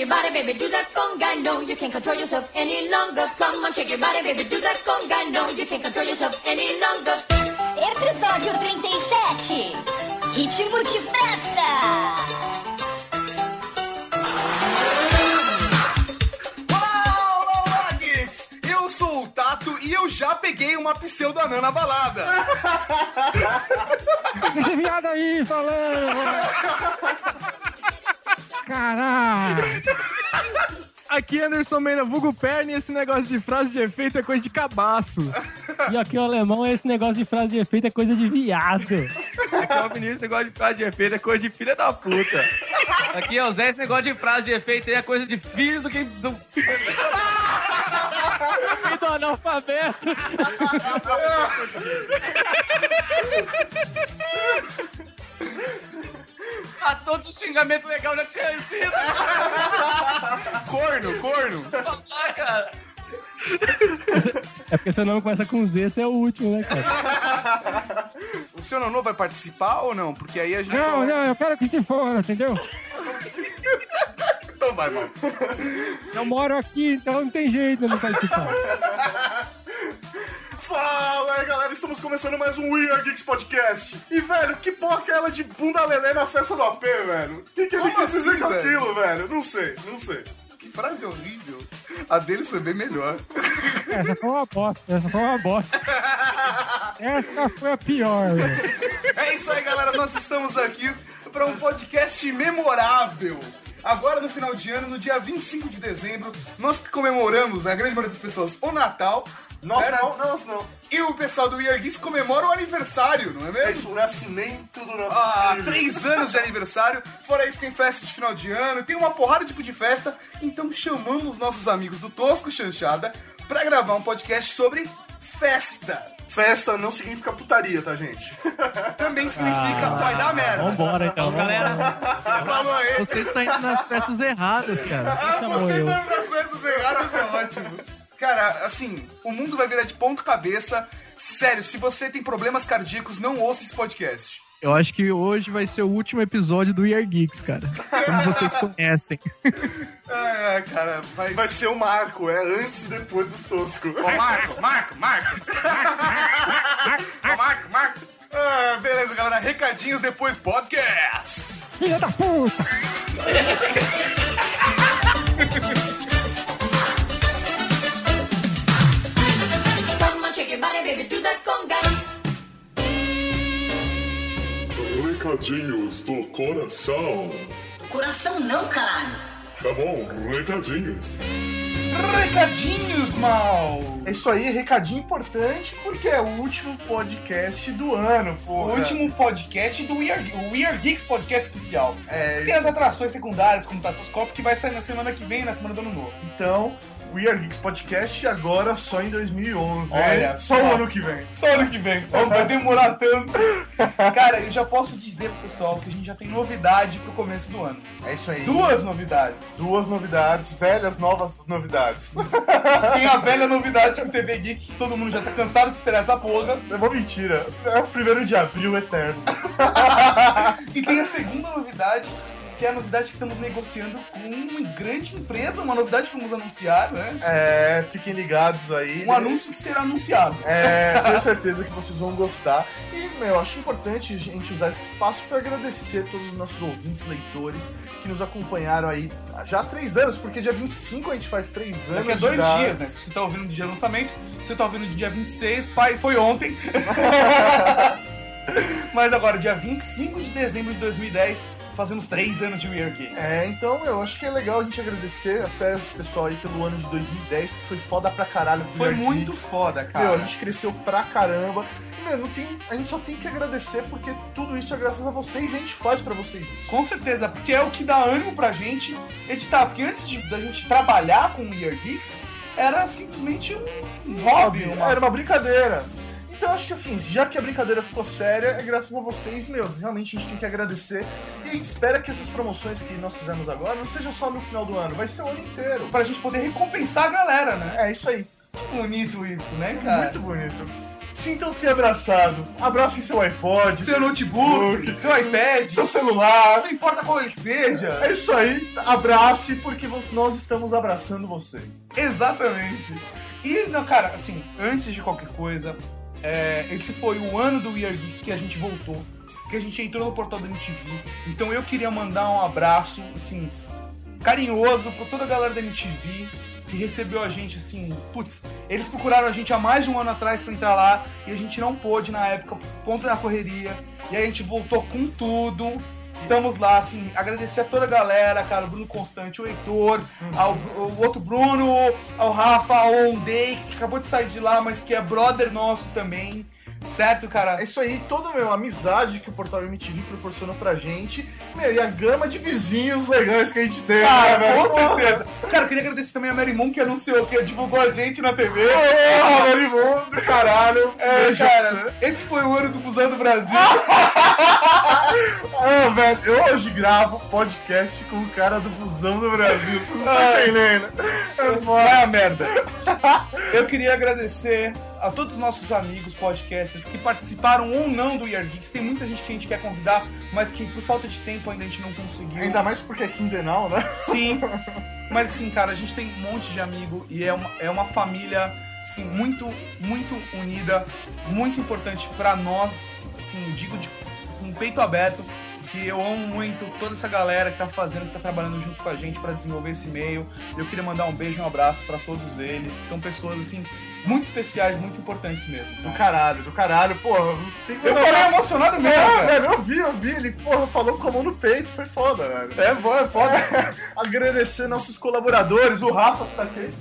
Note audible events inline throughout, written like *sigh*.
your body, baby, do that conga. No, you can't control yourself any longer. Come on, shake your body, baby, do that conga. No, you can't control yourself any longer. Episódio 37 Ritmo de festa! Olá, olá, olá, geeks! Eu sou o Tato e eu já peguei uma pseudo-anã na balada. *laughs* Esse viado aí falando! Caralho! Aqui é Anderson Meira, vulgo perna, e esse negócio de frase de efeito é coisa de cabaço. E aqui o alemão, esse negócio de frase de efeito é coisa de viado. Aqui é o Vinícius, esse negócio de frase de efeito é coisa de filha da puta. Aqui é o Zé, esse negócio de frase de efeito aí é coisa de filho do que. Do... E do analfabeto. Ah, todos os xingamentos legais eu já tinha recebido. *laughs* Corno, corno. Cara. É porque seu nome começa com Z, você é o último, né, cara? *laughs* O seu Nonô vai participar ou não? Porque aí a gente. Não, coloca- não, eu quero que se for, entendeu? Então vai, mano. Eu moro aqui, então não tem jeito de não participar. *laughs* Fala aí, galera, estamos começando mais um We Are Geeks Podcast. E, velho, que porra é ela de bunda lelê na festa do AP, velho? O que, que ele Como quis dizer assim, com velho? aquilo, velho? Não sei, não sei. Que frase horrível. A dele foi bem melhor. Essa foi uma bosta, essa foi uma bosta. Essa foi a pior, velho. É isso aí, galera. Nós estamos aqui para um podcast memorável. Agora, no final de ano, no dia 25 de dezembro, nós comemoramos, a grande maioria das pessoas, o Natal. Nós certo? não, nós não. E o pessoal do We Are Geeks comemora o aniversário, não é mesmo? É isso, o nascimento do nosso Ah, filho. três anos de aniversário. Fora isso, tem festa de final de ano, tem uma porrada de tipo de festa. Então chamamos nossos amigos do Tosco Chanchada pra gravar um podcast sobre festa. Festa não significa putaria, tá, gente? *laughs* Também significa vai dar merda. Vambora, então. Galera. Você está indo nas festas erradas, cara. Ah, você eu. tá nas festas erradas é ótimo. Cara, assim, o mundo vai virar de ponta cabeça. Sério, se você tem problemas cardíacos, não ouça esse podcast. Eu acho que hoje vai ser o último episódio do We Are Geeks, cara. Como vocês *laughs* conhecem. É, cara, vai... Vai ser o Marco, é antes e depois dos tosco. Ô, Marco, Marco, Marco. Ô, Marco, Marco. Ah, beleza, galera. Recadinhos depois podcast. Filha da puta! *laughs* coração. Coração não, caralho! Tá bom, recadinhos. Recadinhos, mal. É isso aí, recadinho importante, porque é o último podcast do ano, O porra. último podcast do We Are, o We Are Geeks podcast oficial. É, Tem as atrações secundárias, como Tatoscope, que vai sair na semana que vem, na semana do ano novo. Então, We Are Geeks Podcast agora só em 2011. Olha só o ano que vem. Só ano que vem. Vai demorar tanto. *laughs* Cara, eu já posso dizer pro pessoal que a gente já tem novidade pro começo do ano. É isso aí. Duas novidades. Duas novidades, velhas novas novidades. *laughs* Tem a velha novidade com TV Geek, que todo mundo já tá cansado de esperar essa porra. É uma mentira. É o primeiro de abril eterno. *laughs* E tem a segunda novidade, que é a novidade que estamos negociando com uma grande empresa, uma novidade que vamos anunciar, né? É, fiquem ligados aí. Um anúncio que será anunciado. É, tenho certeza que vocês vão gostar. E, meu, eu acho importante a gente usar esse espaço para agradecer todos os nossos ouvintes, leitores, que nos acompanharam aí já há três anos, porque dia 25 a gente faz três anos. Daqui a dois dias, né? Se você tá ouvindo no dia do lançamento, se você tá ouvindo no dia 26, foi, foi ontem. *laughs* Mas agora, dia 25 de dezembro de 2010, fazemos três anos de We Are Geeks. É, então eu acho que é legal a gente agradecer até esse pessoal aí pelo ano de 2010, que foi foda pra caralho. Foi Weird muito foda, cara. Meu, a gente cresceu pra caramba. E, meu, não tem, a gente só tem que agradecer porque tudo isso é graças a vocês e a gente faz pra vocês isso. Com certeza, porque é o que dá ânimo pra gente editar. Porque antes de, da gente trabalhar com We Are Geeks, era simplesmente um hobby. Uma... Era uma brincadeira. Então acho que assim, já que a brincadeira ficou séria, é graças a vocês, meu, realmente a gente tem que agradecer. E a gente espera que essas promoções que nós fizemos agora não seja só no final do ano, vai ser o ano inteiro. Pra gente poder recompensar a galera, né? É isso aí. Que bonito isso, né, cara? Muito bonito. Sintam-se abraçados. Abracem seu iPod, Seu notebook, seu iPad, seu celular. não importa qual ele seja. É isso aí. Abrace, porque nós estamos abraçando vocês. Exatamente. E, não, cara, assim, antes de qualquer coisa, é, esse foi o ano do We Are Geeks que a gente voltou, que a gente entrou no portal da MTV. Então eu queria mandar um abraço, assim, carinhoso pra toda a galera da MTV que recebeu a gente, assim, putz, eles procuraram a gente há mais de um ano atrás pra entrar lá e a gente não pôde na época por conta da correria. E aí a gente voltou com tudo. Estamos lá, assim, agradecer a toda a galera, cara, o Bruno Constante, o Heitor, ao, o outro Bruno, ao Rafa, ao Ondei, que acabou de sair de lá, mas que é brother nosso também, certo, cara? É isso aí, toda meu, a amizade que o Portal MTV proporcionou pra gente, meu, e a gama de vizinhos legais que a gente tem. Cara, né, com velho? certeza. Cara, eu queria agradecer também a Mary Moon, que anunciou, que divulgou a gente na TV. Porra, velho, bom do caralho. É, cara, esse foi o ano do Busão do Brasil. *laughs* Ah, velho, eu hoje gravo podcast com o cara do busão do Brasil. Vocês não estão entendendo? É. Vai a merda. *laughs* Eu queria agradecer a todos os nossos amigos podcasters que participaram ou não do Year Geeks. Tem muita gente que a gente quer convidar, mas que por falta de tempo ainda a gente não conseguiu. Ainda mais porque é quinzenal, né? Sim. *laughs* Mas assim, cara, a gente tem um monte de amigo e é uma, é uma família assim, muito, muito unida, muito importante pra nós, assim, digo de com o peito aberto, que eu amo muito toda essa galera que tá fazendo, que tá trabalhando junto com a gente pra desenvolver esse e-mail. Eu queria mandar um beijo e um abraço pra todos eles, que são pessoas assim muito especiais, muito importantes mesmo. Do caralho, do caralho, porra. Eu falei emocionado mesmo, É, cara. velho, eu vi, eu vi. Ele, porra, falou com a mão no peito, foi foda, velho. É, bom, é foda. *laughs* Agradecer nossos colaboradores, o Rafa que tá aqui.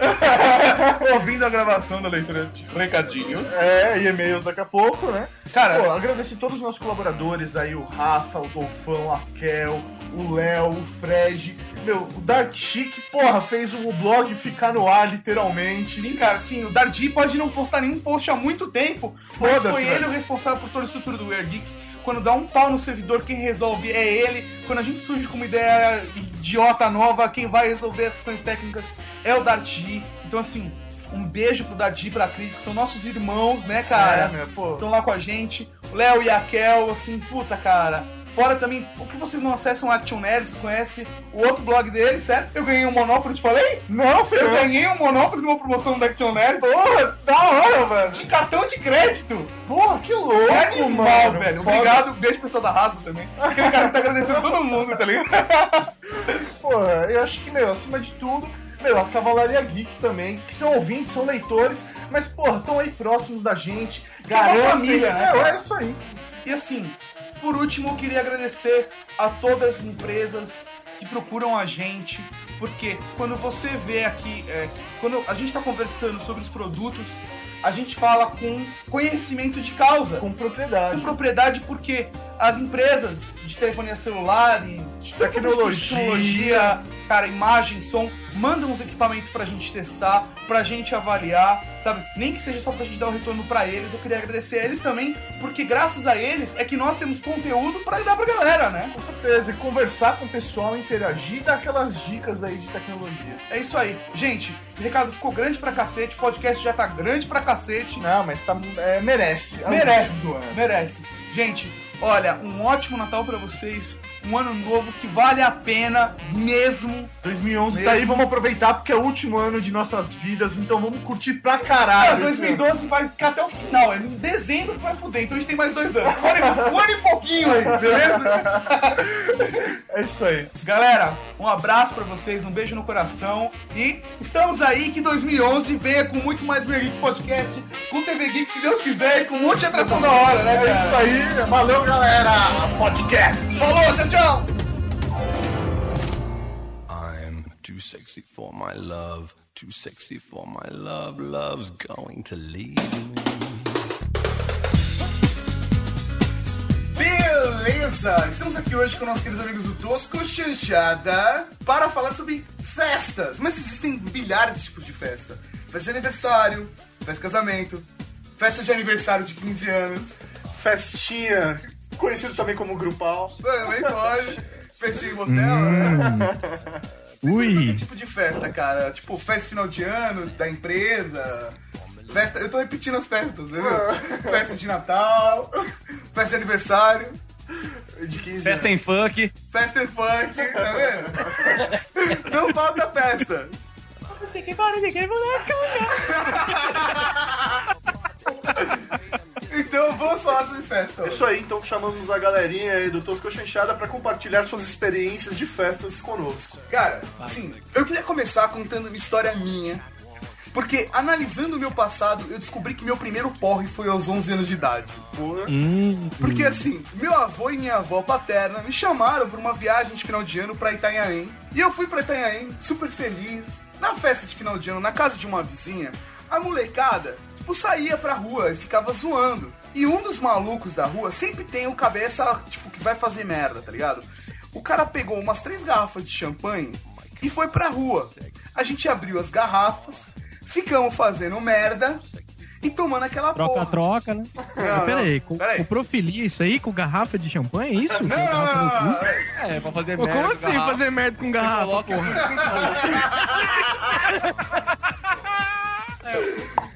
*laughs* Ouvindo a gravação da leitura de recadinhos. É, e e-mails daqui a pouco, né? Cara, Pô, agradecer todos os nossos colaboradores aí, o Rafa, o Dolfão, a Kel, o Léo, o Fred, meu, o Darty, que, porra, fez o blog ficar no ar, literalmente. Sim, cara, sim, o Dardi pode não postar nenhum post há muito tempo, mas foi ele velho. o responsável por toda a estrutura do Weird Geeks. Quando dá um pau no servidor, quem resolve é ele. Quando a gente surge com uma ideia idiota nova, quem vai resolver as questões técnicas é o Dardi. Então, assim, um beijo pro Dardi e pra Cris, que são nossos irmãos, né, cara? É, meu, pô. Estão lá com a gente. O Léo e a Kel, assim, puta, cara. Fora também, o que vocês não acessam Action Nerds, conhece o outro blog dele, certo? Eu ganhei um Monopoly, te falei? Não, você Eu ganhei um Monopoly numa promoção da Action Nerds. Porra, da hora, velho. De cartão de crédito! Porra, que louco, É animal, mano. velho. Foda. Obrigado, beijo pro pessoal da Rasgo também. Aquele cara que tá agradecendo *laughs* todo mundo, tá ligado? Porra, eu acho que, meu, acima de tudo, meu, a Cavalaria Geek também, que são ouvintes, são leitores, mas, porra, estão aí próximos da gente, é uma garantem. família, né, É, é isso aí. E assim, por último, eu queria agradecer a todas as empresas que procuram a gente, porque quando você vê aqui, é, quando a gente tá conversando sobre os produtos, a gente fala com conhecimento de causa. Com com propriedade. propriedade porque as empresas de telefonia celular e de Tecnologia. tecnologia, cara, imagem, som, mandam os equipamentos pra gente testar, pra gente avaliar, sabe? Nem que seja só pra gente dar o retorno pra eles. Eu queria agradecer a eles também, porque graças a eles é que nós temos conteúdo pra dar pra galera, né? Com certeza, e conversar com o pessoal, interagir e dar aquelas dicas aí de tecnologia. É isso aí. Gente, o recado ficou grande pra cacete, o podcast já tá grande pra cacete. Não, mas tá, é, merece. Merece, merece. Gente, olha, um ótimo Natal pra vocês, um ano novo que vale a pena mesmo. 2011 tá aí, vamos aproveitar porque é o último ano de nossas vidas, então vamos curtir pra caralho. ano. 2012 vai ficar até o final, é em dezembro que vai fuder, então a gente tem mais dois anos. Um ano, e- um ano e pouquinho aí, beleza? *laughs* É isso aí. Galera, um abraço pra vocês, um beijo no coração e estamos aí que 2011 venha com muito mais Geeks Podcast, com TV Geek, se Deus quiser, e com um monte de atração da hora, né, É cara? isso aí, valeu galera! Podcast! Falou, tchau, tchau! I'm too sexy for my love, too sexy for my love. Love's going to leave. Beleza! Estamos aqui hoje com nossos queridos amigos do Tosco Chanchada para falar sobre festas. Mas existem milhares de tipos de festa: festa de aniversário, festa de casamento, festa de aniversário de 15 anos, Festinha, conhecido também como grupal. também pode, festinha em motel, né? Ui! Que tipo de festa, cara? Tipo, festa de final de ano da empresa. Festa, eu tô repetindo as festas, viu? festa de Natal, festa de aniversário, De 15 Festa em funk. festa em funk, tá vendo? Não falta festa. *laughs* Então vamos falar sobre festa. É isso aí, então chamamos a galerinha aí do Tosco Chanchada pra compartilhar suas experiências de festas conosco. Cara, assim, eu queria começar contando uma história minha. Porque analisando o meu passado, eu descobri que meu primeiro porre foi aos 11 anos de idade. Porra. Porque assim, meu avô e minha avó paterna me chamaram pra uma viagem de final de ano pra Itanhaém. E eu fui pra Itanhaém, super feliz. Na festa de final de ano, na casa de uma vizinha, a molecada, tipo, saía pra rua e ficava zoando. E um dos malucos da rua sempre tem o cabeça, tipo, que vai fazer merda, tá ligado? O cara pegou umas três garrafas de champanhe e foi pra rua. A gente abriu as garrafas, ficamos fazendo merda e tomando aquela porra. Troca-troca, né? *laughs* Não, peraí, não, com, peraí. com profilia isso aí, com garrafa de champanhe, é isso? Não, Com não, garrafa não. É, pra fazer Pô, merda. como com assim garrafa. fazer merda com garrafa, Coloca- porra? *laughs*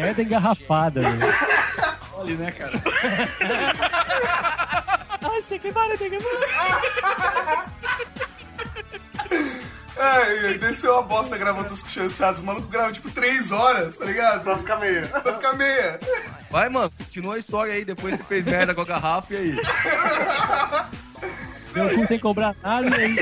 Merda engarrafada, velho. Ali, né, cara? *laughs* Achei que para, tem que Ai, desceu uma bosta gravando os chanchados. O maluco grava tipo 3 horas, tá ligado? Pra ficar meio. Pra ficar meia. Vai, mano, continua a história aí. Depois você fez merda com a garrafa e aí. *laughs* Deu cu sem cobrar nada e aí.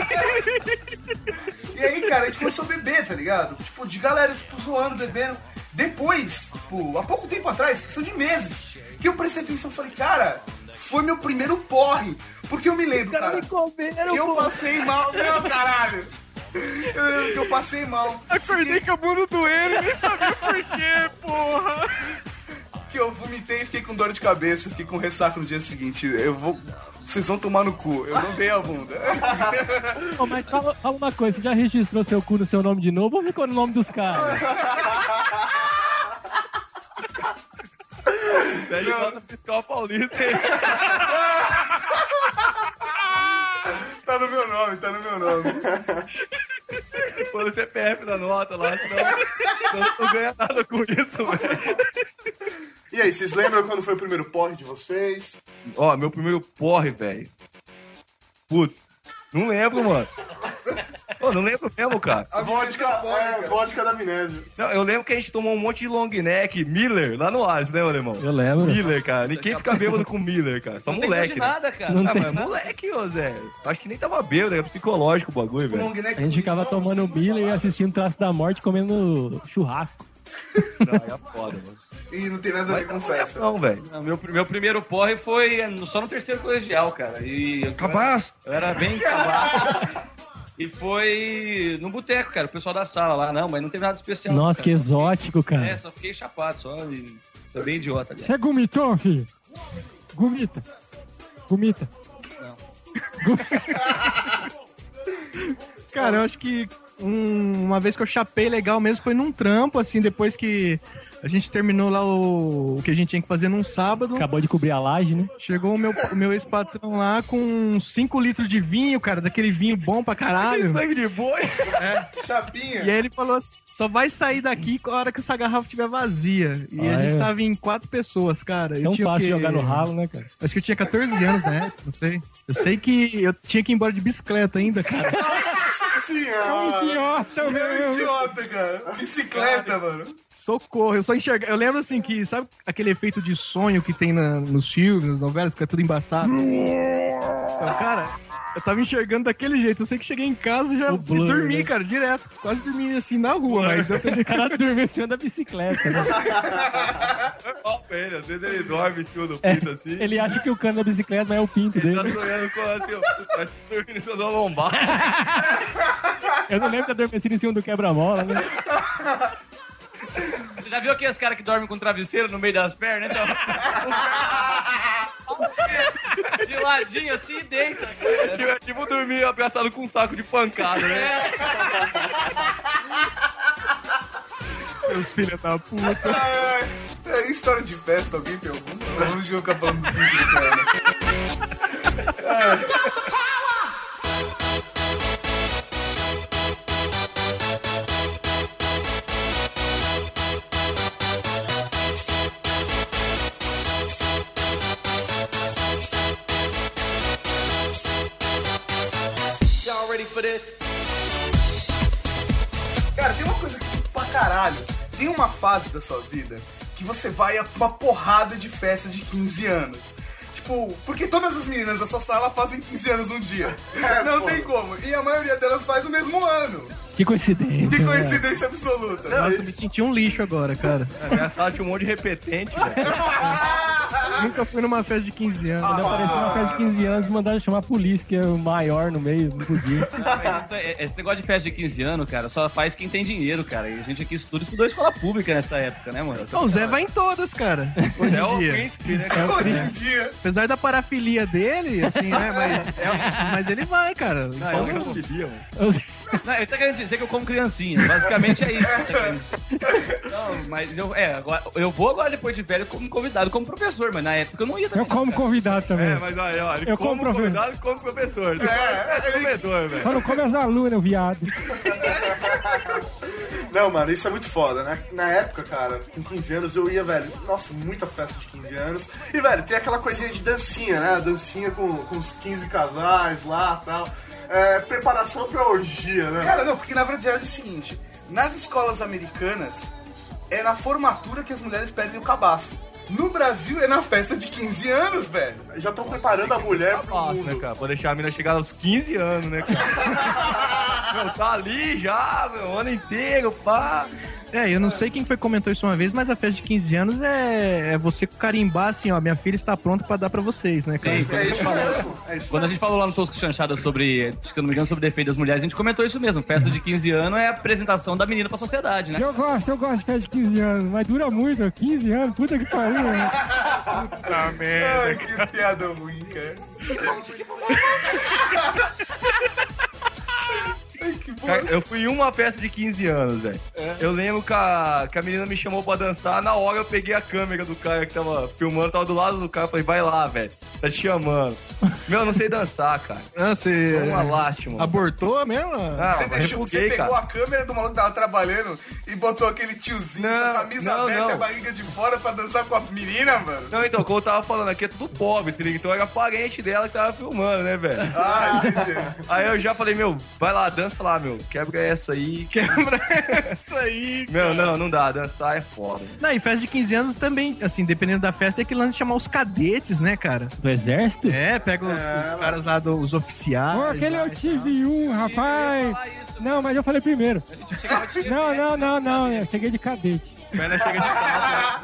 E aí, cara, a gente começou a beber, tá ligado? Tipo, de galera, tipo, zoando, bebendo. Depois, tipo, há pouco tempo atrás, questão de meses, que eu prestei atenção e falei, cara, foi meu primeiro porre. Porque eu me lembro, cara, me comeram, que eu passei mal. *laughs* Meu caralho! Eu lembro que eu passei mal. Acordei com a bunda doendo e nem sabia por quê, porra. *laughs* Que eu vomitei e fiquei com dor de cabeça, fiquei com ressaca no dia seguinte. Eu vou. Vocês vão tomar no cu. Eu não dei a bunda. Ô, mas fala, fala uma coisa, você já registrou seu cu no seu nome de novo ou ficou no nome dos caras? *laughs* Pede nota fiscal paulista aí. *laughs* Tá no meu nome, tá no meu nome. Põe o CPF na nota lá, senão senão não ganha nada com isso, velho. E aí, vocês lembram quando foi o primeiro porre de vocês? Ó, meu primeiro porre, velho. Putz, não lembro, mano. Pô, não lembro mesmo, cara. A Vodka, é, vodka da amnésia. Não, eu lembro que a gente tomou um monte de long neck, Miller, lá no Oasis, né, alemão? Eu lembro. Miller, cara. Ninguém fica bêbado com Miller, cara. Só Não tem moleque. de né? nada, cara. Não ah, tem mas moleque, ô Zé. Acho que nem tava bêbado, era psicológico o bagulho, velho. A gente ficava tomando Miller e assistindo Traço da Morte comendo churrasco. Não, é foda, mano. E não tem nada a ver com festa. Não, velho. Não, meu, meu primeiro porre foi só no terceiro colegial, cara. E eu, Cabaço. eu era bem cabaço. E foi no boteco, cara. O pessoal da sala lá, não, mas não teve nada especial. Nossa, cara. que exótico, É, cara. só fiquei chapado, só. E... Tô bem idiota ali. Você é gomitou, filho? Gomita. Gomita. Cara, eu acho que um- uma vez que eu chapei legal mesmo foi num trampo, assim, depois que a gente terminou lá o, o que a gente tinha que fazer num sábado. Acabou de cobrir a laje, né? Chegou o meu, o meu ex-patrão lá com 5 litros de vinho, cara, daquele vinho bom pra caralho. Sangue de boi. *laughs* Chapinha. E aí ele falou assim, só vai sair daqui a hora que essa garrafa estiver vazia. E a Ah, gente é? tava em quatro pessoas, cara. Eu Tão tinha o fácil quê? jogar no ralo, né, cara? Acho que eu tinha 14 anos na época, não sei. Eu sei que eu tinha que ir embora de bicicleta ainda, cara. *laughs* Senhora. Idiota, É um idiota, cara. Bicicleta, mano. Socorro, eu só enxergava. Eu lembro assim que, sabe aquele efeito de sonho que tem na- nos filmes, nas novelas, que é tudo embaçado? Assim? Então, cara, eu tava enxergando daquele jeito. Eu sei que cheguei em casa e já blur, dormi, né? cara, direto. Quase dormi assim na rua, mas deu pra O cara dormiu em cima da bicicleta, né? *laughs* Pra ele, às vezes ele dorme em cima do É, pinto assim. ele acha que o cano da bicicleta não é o pinto Ele tá dele. sonhando com assim, ó, tá dormindo em cima da lombada. *laughs* Eu não lembro de adormecido em cima do quebra-mola, né? Você já viu aqueles caras que dormem com travesseiro no meio das pernas? Então, *laughs* de ladinho assim e deita. cara. Tipo, tipo dormir abraçado com um saco de pancada, né? *laughs* seus filhos da puta. Ai, ai. É, história de festa, alguém tem alguma? Vamos ficar falando do do cara. ofereço. *laughs* caralho. Tem uma fase da sua vida que você vai a uma porrada de festa de 15 anos. Tipo, porque todas as meninas da sua sala fazem 15 anos um dia. É, Não pô. tem como. E a maioria delas faz no mesmo ano. Que coincidência. Que né? coincidência absoluta. Nossa, eu me senti um lixo agora, cara. A minha sala tinha um monte de repetente, velho. *laughs* Nunca fui numa festa de 15 anos. Quando apareceu uma festa de 15 anos, mandaram chamar a polícia, que é o maior no meio, não podia. Mas isso é- esse negócio de festa de 15 anos, cara, só faz quem tem dinheiro, cara. E a gente aqui estuda, estudou escola pública nessa época, né, mano? Não, o Zé vai em todas, cara. Hoje É o em dia. príncipe, né? É o Hoje príncipe. em dia. Apesar da parafilia dele, assim, né? Mas, *laughs* é- mas ele vai, cara. Não, eu não queria, mano. Não, ele tá querendo dizer que eu como criancinha. Basicamente é isso. tá. Não, mas eu, é, agora, eu vou agora depois de velho como convidado, como professor, mas na época eu não ia Eu também. como convidado também. É, mas olha, ó, ele Eu como como professor. convidado e como professor. É, É, comedor, velho. Só não come as alunas, viado. Não, mano, isso é muito foda, né? Na época, cara, com 15 anos eu ia, velho, nossa, muita festa de 15 anos. E, velho, tem aquela coisinha de dancinha, né? Dancinha com, com os 15 casais lá e tal. É, preparação pra orgia, né? Cara, não, porque na verdade é o seguinte: nas escolas americanas, é na formatura que as mulheres perdem o cabaço. No Brasil é na festa de 15 anos, velho. Já estão preparando a mulher pro Fácil, mundo. né, cara? Pra deixar a mina chegar aos 15 anos, né, cara? *laughs* Meu, tá ali já, meu, o ano inteiro, pá. É, eu não sei quem foi que comentou isso uma vez, mas a festa de 15 anos é, é você carimbar assim, ó, minha filha está pronta pra dar pra vocês, né, cara? Sim, É isso mesmo, é isso Quando a gente falou lá no Tosco Chanchada sobre, acho que eu não me engano, sobre defeito das mulheres, a gente comentou isso mesmo. Festa de 15 anos é a apresentação da menina pra sociedade, né? Eu gosto, eu gosto de festa de 15 anos, mas dura muito, 15 anos, puta que pariu, né? Puta *laughs* merda. Ai, que piada ruim, cara. Cara, eu fui em uma festa de 15 anos, velho. Eu lembro que a, que a menina me chamou pra dançar. Na hora eu peguei a câmera do cara que tava filmando, tava do lado do cara. Falei, vai lá, velho. Tá te chamando. Meu, eu não sei dançar, cara. *laughs* Ah, você Foi uma lástima. abortou mesmo? Ah, Você, deixou, você refuguei, pegou cara. a câmera do maluco que tava trabalhando e botou aquele tiozinho Não, com a camisa não, aberta não. e a barriga de fora pra dançar com a menina, mano? Não, então, como eu tava falando, aqui é tudo pobre, se liga. Então era parente dela que tava filmando, né, velho? Ah, entendi. Aí eu já falei, meu, vai lá, dança lá, meu. Quebra essa aí. *laughs* Quebra isso aí. Meu, não, não dá. Dançar é foda. Não, e festa de 15 anos também, assim, dependendo da festa, é que lance de chamar os cadetes, né, cara? Do exército? É, pega os, os caras lá, do- os oficiais. Pô, aquele lá eu e tive um, rapaz. Não, mas eu falei primeiro. Não, não, não, não, eu cheguei de cadete. Perna chega de casa.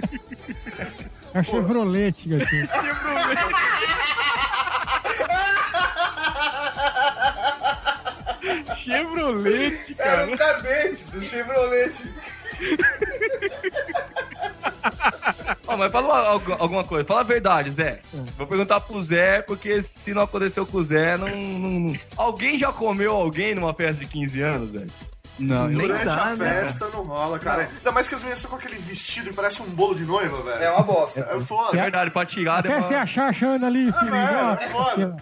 *laughs* É a Chevrolet, gatinho. Chevrolet, *laughs* Era um cadete do Chevrolet. Ó, mas fala algu- alguma coisa. Fala a verdade, Zé. Vou perguntar pro Zé, porque se não aconteceu com o Zé, não, não- não- Alguém já comeu alguém numa festa de 15 anos, velho? Não, nem Durante dá, a né? festa não rola, cara. Ainda mais que as meninas estão com aquele vestido que parece um bolo de noiva, velho. É uma bosta. É foda. É verdade, pra tirar Até você achar achando ali, se velho, é Nossa foda.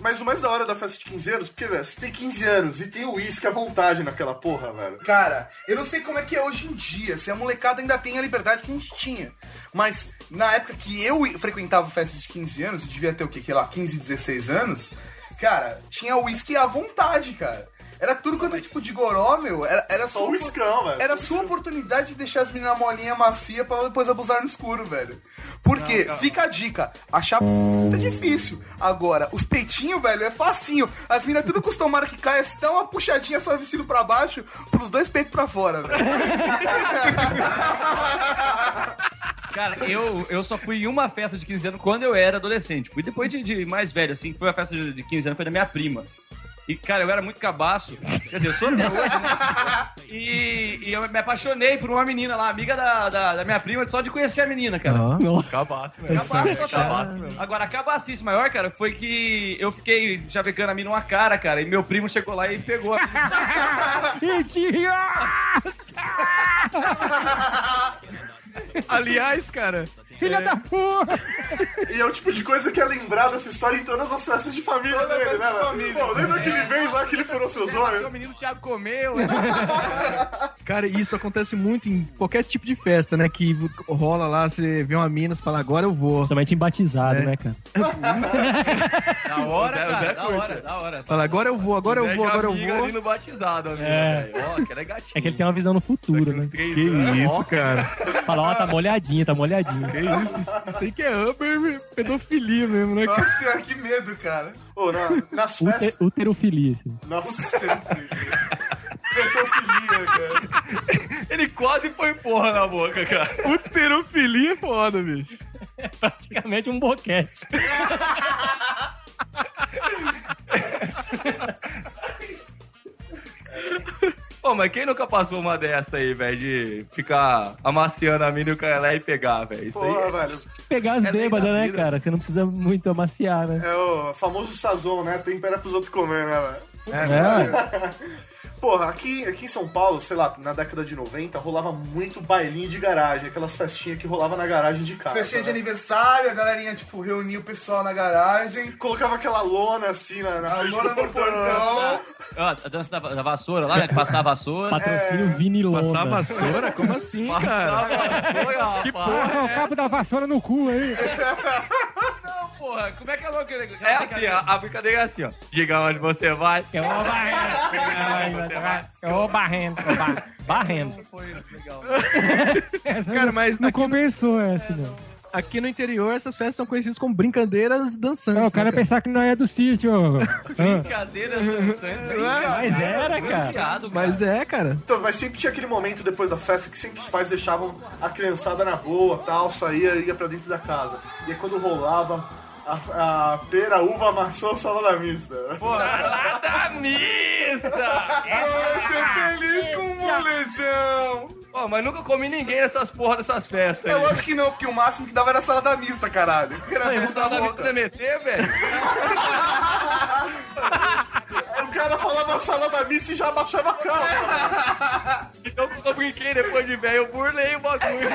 Mas o mais da hora da festa de 15 anos, porque, velho, você tem 15 anos e tem o uísque à vontade naquela porra, velho. Cara, eu não sei como é que é hoje em dia, se a molecada ainda tem a liberdade que a gente tinha. Mas na época que eu frequentava festas de 15 anos, devia ter o quê? Que lá, 15, 16 anos, cara, tinha uísque à vontade, cara. Era tudo quanto é tipo de goró, meu. Era, era Só sua o uiscão, velho. Era sua oportunidade de deixar as meninas molinha macia pra depois abusar no escuro, velho. Porque, fica a dica, achar p é difícil. Agora, os peitinhos, velho, é facinho. As meninas tudo acostumaram que caia, dá uma puxadinha só vestido pra baixo, pros dois peitos pra fora, velho. *laughs* Cara, eu, eu só fui em uma festa de 15 anos quando eu era adolescente. Fui depois de, de mais velho, assim, foi a festa de, de 15 anos, foi da minha prima. E, cara, eu era muito cabaço. Quer dizer, eu sou até hoje, né? E, e eu me apaixonei por uma menina lá, amiga da, da, da minha prima, só de conhecer a menina, cara. Cabaço, velho. Cabaço, total. Cabaço, meu. Agora, a cabacice maior, cara, foi que eu fiquei javecando a mina uma cara, cara, e meu primo chegou lá e pegou a Mentira! *laughs* Aliás, cara, filha da puta! E é o tipo de coisa que é lembrado essa história em todas as festas de família Toda dele, né? família. Pô, lembra aquele vez lá que ele furou seu O zóio? menino Thiago comeu. *laughs* Cara, isso acontece muito em qualquer tipo de festa, né? Que rola lá, você vê uma mina, você fala, agora eu vou. Somente em batizado, É. né, cara? Da hora, O o cara. Zé Da hora, da hora. Fala, agora eu vou, agora eu vou, agora eu vou. ali no batizado, amigo. É. Ó, que é gatinho. É que ele tem uma visão no futuro, né? três Que isso, cara. Fala, ó, tá molhadinho, tá molhadinho. Que isso, isso, isso aí que é upper pedofilia mesmo, né? Nossa senhora, que medo, cara. Pô, na- nas Ute- festas. Uterofilia, assim. Nossa, pedofilia, cara. Ele quase põe porra na boca, cara. Uterofilia é foda, bicho. Praticamente um boquete. *laughs* Pô, mas quem nunca passou uma dessa aí, velho? De ficar amaciando a mina e o cara lá e pegar, velho? Isso aí. Porra, velho. Pegar as É bêbadas, da né, vida. cara? Você não precisa muito amaciar, né? É o famoso sazon, né? Tempera pros outros comer, né, velho? É, *laughs* Porra, aqui, aqui em São Paulo, sei lá, na década de 90, rolava muito bailinho de garagem, aquelas festinhas que rolava na garagem de casa. Festinha de né? aniversário, a galerinha, tipo, reunia o pessoal na garagem. Colocava aquela lona assim na, na A lona no portão. A dança da, da vassoura lá, né? De passar a vassoura. patrocínio Vinilonda. Passar vassoura? Como assim, cara? que Passa o cabo da vassoura no cu aí. *laughs* Não, porra, como é que é louco? É assim, a, a brincadeira é assim, ó. Diga onde você vai. É o barrendo. *laughs* É o barrendo. é o ba- Barrendo. *laughs* Essa Cara, não- mas Não conversou essa, não. Aqui no interior, essas festas são conhecidas como brincadeiras dançantes. Não, o cara né, ia pensar que não é do sítio. *laughs* Brincadeiras dançantes. Mas era, cara. Mas é, cara. Então, mas sempre tinha aquele momento depois da festa que sempre os pais deixavam a criançada na boa, tal, saía e ia pra dentro da casa. E aí quando rolava a, a pera, uva, maçã, salada mista. Salada mista! Ser feliz com um molejão. Pô, mas nunca comi ninguém nessas porra dessas festas. É aí. lógico que não, porque o máximo que dava era salada mista, caralho. Era da salada mista meter, velho? O cara falava salada mista e já abaixava a calça. Então quando eu brinquei depois de velho, eu burlei o bagulho.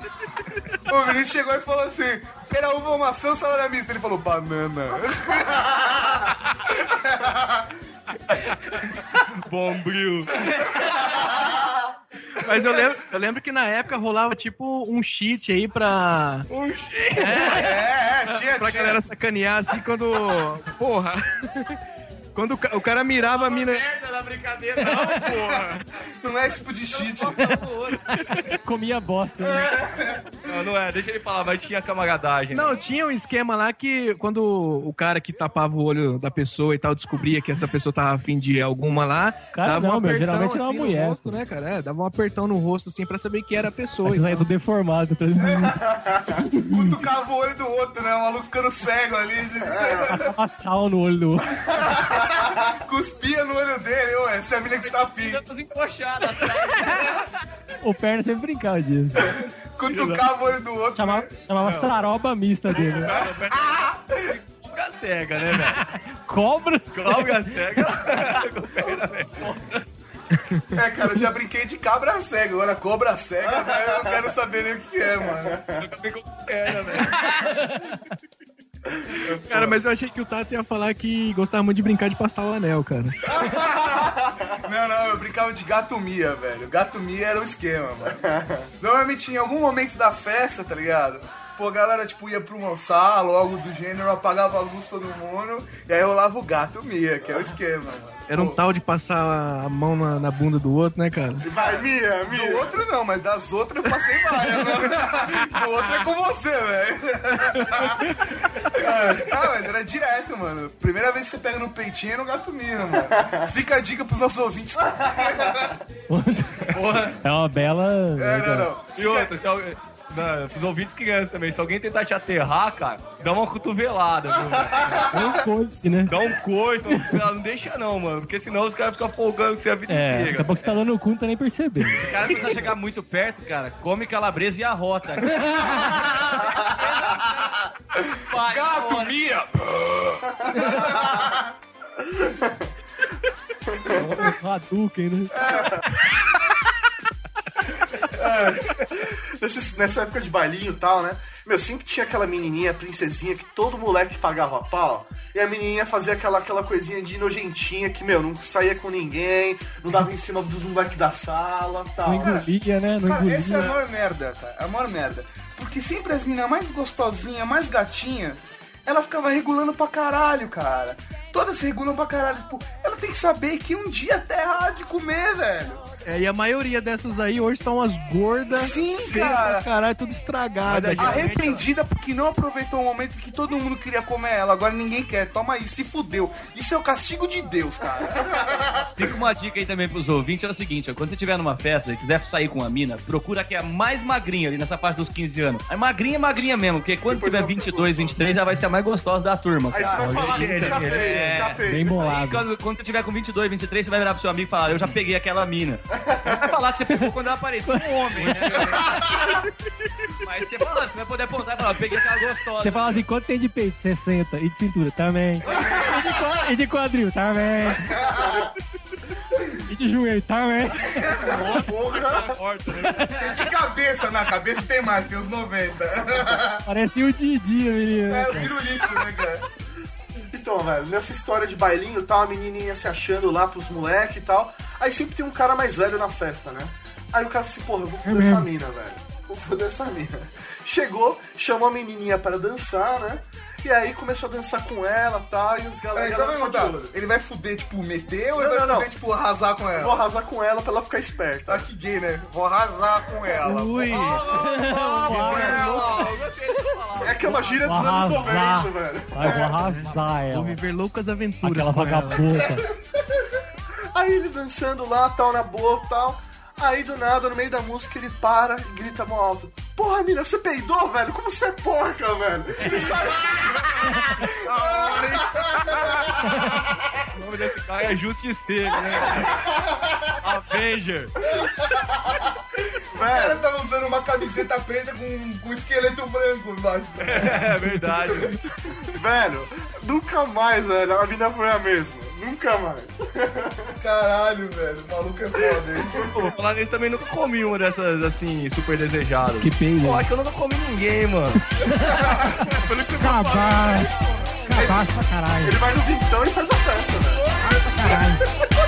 *laughs* O menino chegou e falou assim: pera, uva, maçã, salada mista. Ele falou: banana. *laughs* Bombril. Mas eu lembro, eu lembro que na época rolava tipo um cheat aí pra, Um jeito. É, é, tinha, pra tinha. galera sacanear assim quando. Porra! Quando o cara mirava a mina. Brincadeira, não, porra. *laughs* Não é esse tipo de cheat. *laughs* Comia bosta. Né? Não, não é, deixa ele falar, mas tinha camaradagem. Não, tinha um esquema lá que quando o cara que tapava o olho da pessoa e tal descobria que essa pessoa tava afim de alguma lá, Cara, dava não, um meu, apertão geralmente era uma assim no mulher, rosto, né, cara? É, dava um apertão no rosto assim pra saber que era a pessoa. Aí e saía tal. do deformado. todo mundo *laughs* Cutucava o olho do outro, né? O maluco ficando cego ali. Passava sal no olho do outro. Cuspia no olho dele. Ô, essa é a mina que você tá afim. *laughs* O perna sempre brincava disso. Cutucava o olho do outro. Chamava, chamava saroba mista dele. *laughs* Cobra cega, né, velho? Cobras? Cobra *laughs* cega. É, cara, eu já brinquei de cabra cega. Agora cobra cega, mas eu não quero saber nem o que é, mano. Nunca pegou perna, velho. *laughs* Cara, mas eu achei que o Tato ia falar que gostava muito de brincar de passar o anel, cara. *laughs* Não, não, eu brincava de gato mia, velho. Gato mia era o esquema, mano. Normalmente em algum momento da festa, tá ligado? Pô, a galera, tipo, ia pra uma sala ou algo do gênero, apagava a luz todo mundo, e aí rolava o gato mia, que é o esquema, mano. Era um Pô, tal de passar a mão na, na bunda do outro, né, cara? Vai, Mia, Do Mia. outro não, mas das outras eu passei várias. né? *laughs* Do outro é com você, velho. *laughs* Ah, mas era direto, mano. Primeira vez que você pega no peitinho é no gato mia, mano. Fica a dica pros nossos ouvintes. *laughs* É uma bela. É, não, não. E outra, se alguém... Não, os ouvintes crianças também. Se alguém tentar te aterrar, cara, dá uma cotovelada, viu, velho? Um coice, né? Dá um coice, cotovelada. não deixa não, mano. Porque senão os caras ficam folgando com você a vida É, daqui inteira. a pouco você tá dando o cu, não tá nem percebendo. O cara precisa chegar muito perto, cara. Come calabresa e arrota. *laughs* Vai, Gato fora. mia! Um Hadouken, né? nesses- *laughs* nessa época de bailinho e tal, né? Meu, sempre tinha aquela menininha, princesinha, que todo moleque pagava pau. E a menininha fazia aquela, aquela coisinha de nojentinha que, meu, não saía com ninguém, não dava em cima dos moleques da sala tal. Não engolia, né? Não Cara, engolia. essa é a maior merda, cara. É a maior merda. Porque sempre as meninas mais gostosinhas, mais gatinha, ela ficava regulando pra caralho, cara. Todas regulam pra caralho. Tipo, ela tem que saber que um dia até há de comer, velho. É, e a maioria dessas aí hoje estão umas gordas. Sim, cara. Caralho, tudo é cara. Arrependida porque não aproveitou o momento que todo mundo queria comer ela. Agora ninguém quer. Toma aí, se fudeu. Isso é o castigo de Deus, cara. *laughs* Fica uma dica aí também pros ouvintes, é o seguinte, ó, quando você estiver numa festa e quiser sair com uma mina, procura que é a mais magrinha ali nessa fase dos 15 anos. É magrinha, magrinha mesmo, porque quando Depois tiver ela fica 22, 23, ela vai ser a mais gostosa da turma. Aí você cara. vai falar, é, tem, já tem. Bem Aí, bolado. quando, quando você tiver com 22, 23, você vai virar pro seu amigo e falar, eu já peguei aquela mina. Você vai falar que você pegou quando ela apareceu um homem, né? *laughs* Mas você fala, você vai poder apontar e falar, eu peguei aquela gostosa. Você fala assim, quanto tem de peito? 60. E de cintura? Também. E de, qua- e de quadril? Também. E de joelho? Também. E de cabeça, na cabeça tem mais, tem uns 90. Parecia o Didi, menino. É o pirulito, né, cara? Então, velho, nessa história de bailinho, tal, a menininha se achando lá pros moleque e tal. Aí sempre tem um cara mais velho na festa, né? Aí o cara fala assim, porra, eu vou foder essa mina, velho. Vou foder essa mina. *laughs* Chegou, chamou a menininha para dançar, né? E aí começou a dançar com ela e tal, e os galera então vai só de mudar. olho. Ele vai fuder, tipo, meter ou Não, ele vai não, fuder, não. tipo, arrasar com Vou ela? arrasar com ela pra ela ficar esperta. Tá que gay, né? Vou arrasar com ela. Ui. É que é uma gíria dos Vou anos arrasar. 90, velho. Vai, vou arrasar Vou ela. viver loucas aventuras Aquela com vagabunda. Aí ele dançando lá, tal, na boa, tal. Aí do nada, no meio da música, ele para e grita mó alto. Porra, mina, você peidou, velho? Como você é porca, velho? E *laughs* sai O nome desse cara é Justiceiro, né? Avenger. O cara tava usando uma camiseta preta com, com esqueleto branco embaixo. É verdade. Velho, nunca mais, velho. A mina foi a mesma. Nunca mais. *laughs* Caralho, velho. O maluco é foda, hein? Falar nisso também nunca comi uma dessas, assim, super desejadas. Que peido. Pô, acho que eu nunca comi ninguém, mano. *laughs* Pelo que você tá. Cabaço pra caralho. Ele vai no vintão e faz a festa, velho. Pra caralho.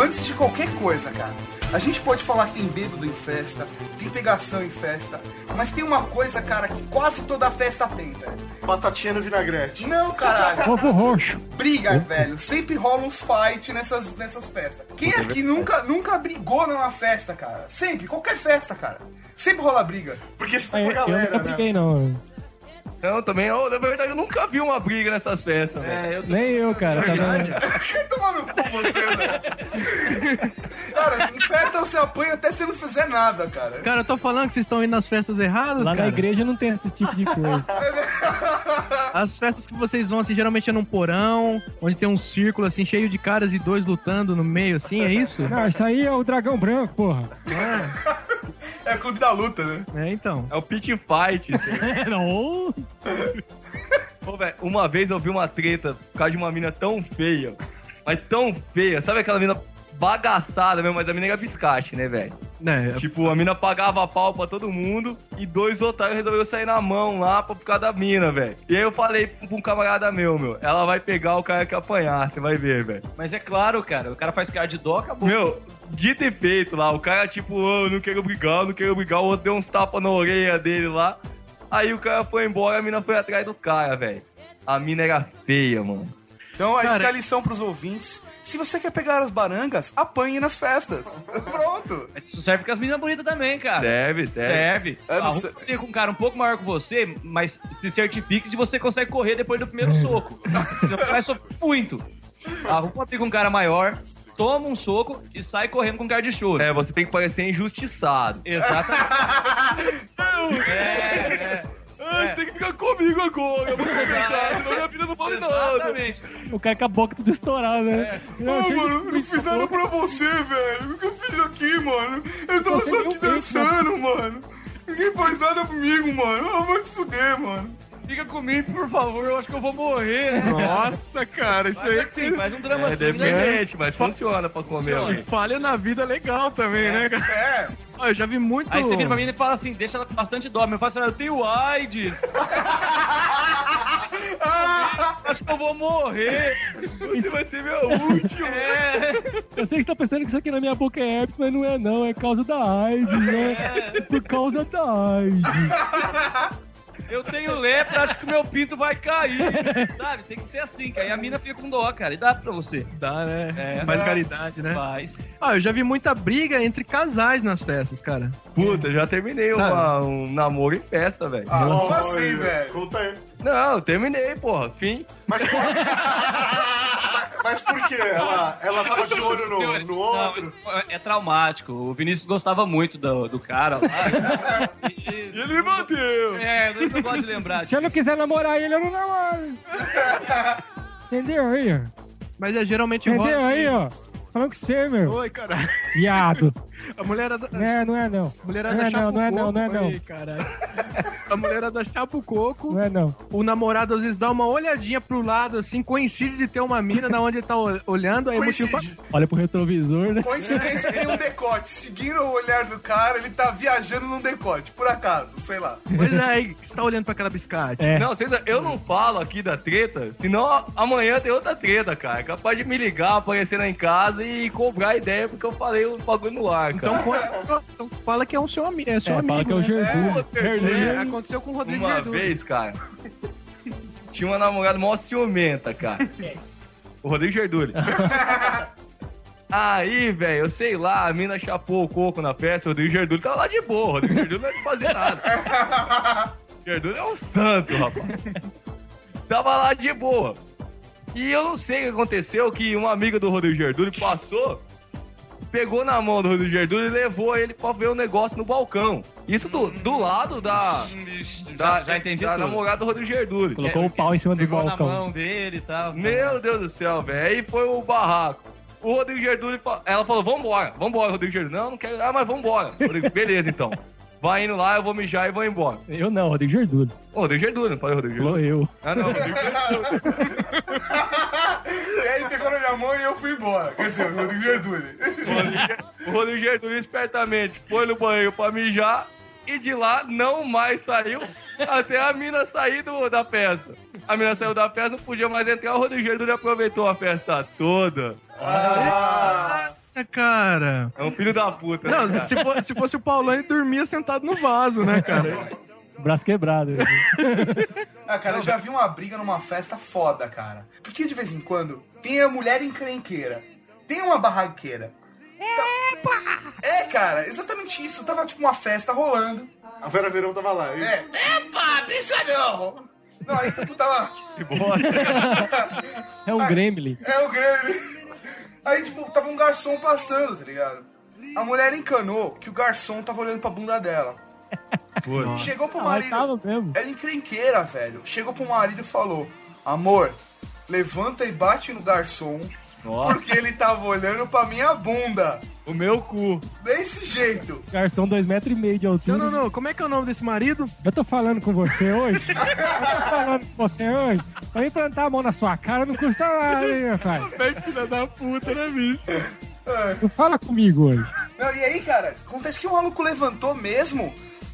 Antes de qualquer coisa, cara, a gente pode falar que tem bêbado em festa, tem pegação em festa, mas tem uma coisa, cara, que quase toda festa tem, velho. Batatinha no vinagrete. Não, caralho. Ovo roxo. Briga, velho. Sempre rola uns fight nessas, nessas festas. Quem aqui nunca, nunca brigou numa festa, cara? Sempre, qualquer festa, cara. Sempre rola briga. Porque você tá Eu, com a eu galera, nunca né? briguei, não. Não, também, eu, na verdade, eu nunca vi uma briga nessas festas, velho. É, eu Nem eu, cara. Tá vendo? Quer tomar no cu você, velho? Cara, em festa você apanha até se não fizer nada, cara. Cara, eu tô falando que vocês estão indo nas festas erradas, Lá cara. na igreja não tem esse tipo de coisa. *laughs* *laughs* As festas que vocês vão, assim, geralmente é num porão, onde tem um círculo, assim, cheio de caras e dois lutando no meio, assim, é isso? Não, isso aí é o dragão branco, porra. É clube da luta, né? É, então. É o pit fight. *laughs* assim. É, não. Pô, velho, uma vez eu vi uma treta por causa de uma mina tão feia, mas tão feia, sabe aquela mina bagaçada mesmo, mas a mina era biscate, né, velho? É, Tipo, a mina pagava pau pra todo mundo e dois otários resolveram sair na mão lá por causa da mina, velho. E aí eu falei pra um camarada meu, meu, ela vai pegar o cara que apanhar, você vai ver, velho. Mas é claro, cara, o cara faz cara de dó, acabou. Meu, dito e feito lá, o cara tipo, oh, eu não quero brigar, eu não quero brigar, o outro deu uns tapas na orelha dele lá. Aí o cara foi embora, a mina foi atrás do cara, velho. A mina era feia, mano. Então aí Cara, fica a lição pros ouvintes. Se você quer pegar as barangas, apanhe nas festas. *laughs* Pronto. Mas isso serve com as meninas bonitas também, cara. Serve, serve. Serve. Eu não Arruma sei. com um cara um pouco maior que você, mas se certifique de você consegue correr depois do primeiro soco. Você vai sofrer muito. Arruma com um cara maior, toma um soco e sai correndo com um cara de choro. É, você tem que parecer injustiçado. Exatamente. *laughs* é, é. Ai, tem que ficar comigo agora. Vamos conversar, *laughs* senão minha filha não vale nada. Exatamente. O cara com a boca tudo estourada, né? Não, cheio de mano, eu não fiz na nada boca. pra você, velho. O que eu fiz aqui, mano? Eu tava Você só aqui beijo, dançando, mano. Ninguém faz nada comigo, mano. Ah, vai se fuder, mano. Fica comigo, por favor, eu acho que eu vou morrer. né? Nossa, cara, isso aí assim, faz um drama É assim, né? dependente, mas funciona pra comer E alguém. falha na vida legal também, né, cara? É. Eu já vi muito. Aí você vira pra mim e fala assim, deixa ela com bastante dó. Eu falo assim, eu tenho AIDS. *laughs* Acho que eu vou morrer. Isso vai ser meu último. É. Eu sei que você tá pensando que isso aqui na minha boca é herpes, mas não é não, é causa da AIDS, né? É por causa da AIDS. *laughs* Eu tenho lepra, acho que meu pinto vai cair. Sabe? Tem que ser assim, que aí a mina fica com dó, cara. E dá pra você. Dá, né? É. Faz caridade, né? Faz. Ah, eu já vi muita briga entre casais nas festas, cara. Puta, já terminei uma- um namoro em festa, velho. Ah, como assim, velho? Conta aí. Não, eu terminei, porra. Fim. Mas por, *laughs* mas por quê? Ela, ela tava de olho no, no não, outro? é, é traumático. O Vinícius gostava muito do, do cara lá. E- *laughs* Ele me bateu. É, eu não gosto de lembrar. Se eu não quiser namorar ele, eu não namoro. *laughs* Entendeu aí, ó? Mas é geralmente Entendeu rola aí, assim. ó? Falando com você, meu. Oi, caralho. Viado. A mulherada. Não é, não é não. A mulherada Não é chapa não, o não é não, não é não. A mulherada chapa o coco. Não é não. O namorado às vezes dá uma olhadinha pro lado, assim, coincide de ter uma mina na onde ele tá ol- olhando, aí o motivo pra... Olha pro retrovisor, né? Coincidência tem um decote. Seguindo o olhar do cara, ele tá viajando num decote. Por acaso, sei lá. Pois é, aí você tá olhando pra aquela biscate. É. Não, vocês- eu não falo aqui da treta, senão amanhã tem outra treta, cara. É Capaz de me ligar, aparecer lá em casa e cobrar ideia porque eu falei o bagulho no ar, cara. Então, conta- então fala que é um seu, ami é seu É, amigo. fala que é o né? Gerdu. É, aconteceu com o Rodrigo Uma Gerdu. vez, cara, tinha uma namorada mó ciumenta, cara. O Rodrigo Gerdulli. Aí, velho, eu sei lá, a mina chapou o coco na festa, o Rodrigo Gerdulli tava lá de boa. O Rodrigo Gerdulli não ia fazer nada. O Gerdulli é um santo, rapaz. Tava lá de boa. E eu não sei o que aconteceu, que uma amiga do Rodrigo Gerdulli passou, pegou na mão do Rodrigo Gerdulli e levou ele pra ver o negócio no balcão. Isso do, do lado da, da, Já, já entendi da tudo. namorada do Rodrigo Gerdulli. Colocou o pau em cima do Pegou na balcão. mão dele e tal. Meu Deus do céu, velho. Aí foi o barraco. O Rodrigo Gerdulli, fa- ela falou, vambora, vambora, Rodrigo Gerdulli. Não, não quero, ah, mas vambora. Rodrigo, beleza, então. Vai indo lá, eu vou mijar e vou embora. Eu não, Rodrigo Gerdulho. Ô, Rodrigo Gerdulli, não falei Rodrigo Falou Gerdulli. eu. Ah, não, Rodrigo *laughs* Gerdulli. E aí ele pegou na minha mão e eu fui embora. Quer dizer, o Rodrigo Gerdulli. O Rodrigo Gerdulli espertamente foi no banheiro pra mijar e de lá não mais saiu até a mina sair do- da festa. A mina saiu da festa, não podia mais entrar, o Rodrigo Gerdulli aproveitou a festa toda. Nossa, cara. É um filho da puta, né, Não, cara? se, for- se fosse o Paulão, ele dormia sentado no vaso, né, cara? Braço quebrado. Ah, cara, eu já vi uma briga numa festa foda, cara. Porque de vez em quando tem a mulher encrenqueira, tem uma barraqueira. Tá- É, cara, exatamente isso. Tava tipo uma festa rolando. A Vera Verão tava lá. é isso? É, epa, bicho não! Aí tipo tava. *laughs* É um gremlin. É o grande. Aí, tipo, tava um garçom passando, tá ligado? A mulher encanou que o garçom tava olhando pra bunda dela. Chegou pro Ah, marido. tava mesmo. Ela encrenqueira, velho. Chegou pro marido e falou: Amor, levanta e bate no garçom. Porque ele tava olhando pra minha bunda. O meu cu. Desse jeito. Garçom dois metros e meio de altura. Não, não, não. Como é que é o nome desse marido? Eu tô falando com você hoje. eu tô falando com você hoje. Pra mim plantar a mão na sua cara não custa nada, hein, meu pai? É filha da puta, né, bicho? Não fala comigo hoje. Não, e aí, cara, acontece que o maluco levantou mesmo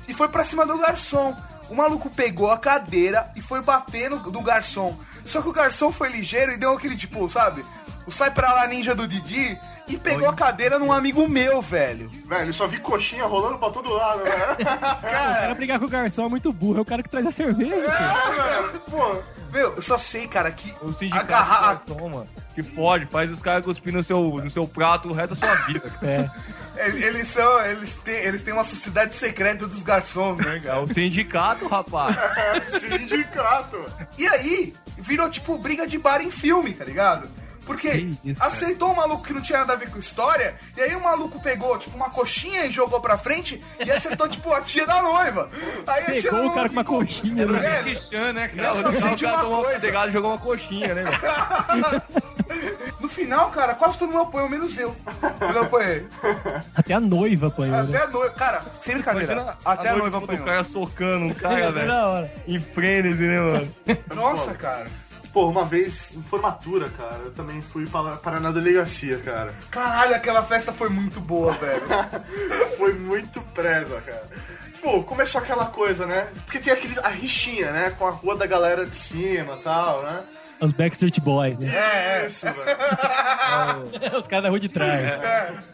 e foi pra cima do garçom. O maluco pegou a cadeira e foi bater no do garçom. Só que o garçom foi ligeiro e deu aquele tipo, sabe? O sai pra lá ninja do Didi e pegou a cadeira num amigo meu, velho. Velho, eu só vi coxinha rolando pra todo lado, né? *laughs* O cara brigar com o garçom é muito burro. É o cara que traz a cerveja. pô. Ah, velho, pô. Meu, eu só sei, cara, que O sindicato agarrar. mano, que fode, faz os caras cuspir no seu, no seu prato o resto da sua vida. cara. *laughs* É. Eles são. Eles têm, eles têm uma sociedade secreta dos garçons, né, É cara? o sindicato, rapaz. *laughs* Sindicato. E aí, virou tipo briga de bar em filme, tá ligado? Porque Que isso, cara. aceitou um maluco que não tinha nada a ver com história, e aí o maluco pegou, tipo, uma coxinha e jogou pra frente e acertou, tipo, a tia da noiva. Aí a tia da Pegou o noiva cara com uma coxinha, né? Christian, né, Eu cara? só O sei de cara uma tomou coisa. pegada e jogou uma coxinha, né? velho? *laughs* No final, cara, quase todo mundo apoiou, menos eu. Eu não apoiei. Até a noiva apanhou, Até né? a noiva. Cara, sem brincadeira. Imagina Até a noite noiva do apanhou. cara socando um cara, velho. da hora. Em frenesi, né, mano? Nossa, cara. Pô, uma vez, em formatura, cara, eu também fui para, para na delegacia, cara. Caralho, aquela festa foi muito boa, velho. *laughs* Foi muito presa, cara. Pô, começou aquela coisa, né? Porque tem aqueles, a rixinha, né? Com a rua da galera de cima e tal, né? Os Backstreet Boys, né? É, Isso, velho. *laughs* Os caras da rua de trás.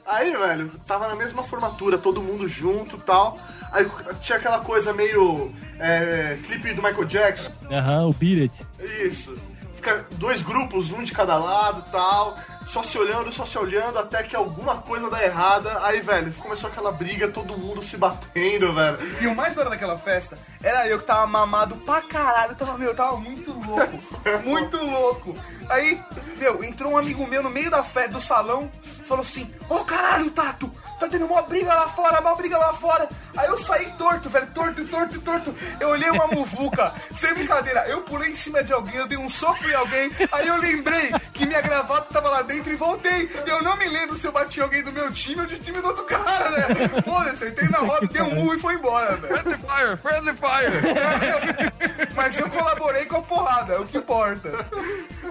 Aí, velho, tava na mesma formatura, todo mundo junto e tal. Aí tinha aquela coisa meio. É, clipe do Michael Jackson. Aham, o Beat It. Isso. Fica dois grupos, um de cada lado e tal. Só se olhando, só se olhando, até que alguma coisa dá errada. Aí, velho, começou aquela briga, todo mundo se batendo, velho. E o mais da hora daquela festa era eu que tava mamado pra caralho. Eu tava, meu, eu tava muito louco. *laughs* muito louco. Aí, meu, entrou um amigo meu no meio da festa, do salão, falou assim: Ô caralho, Tato, tá tendo uma briga lá fora, uma briga lá fora. Aí eu saí torto, velho, torto, torto, torto. Eu olhei uma muvuca, *laughs* sem brincadeira. Eu pulei em cima de alguém, eu dei um soco em alguém. Aí eu lembrei que minha gravata tava lá dentro e voltei. Eu não me lembro se eu bati alguém do meu time ou de time do outro cara, né? Foda-se, eu entrei na roda, dei um murro e foi embora, velho. Friendly fire, friendly fire! *laughs* Mas eu colaborei com a porrada, é o que importa.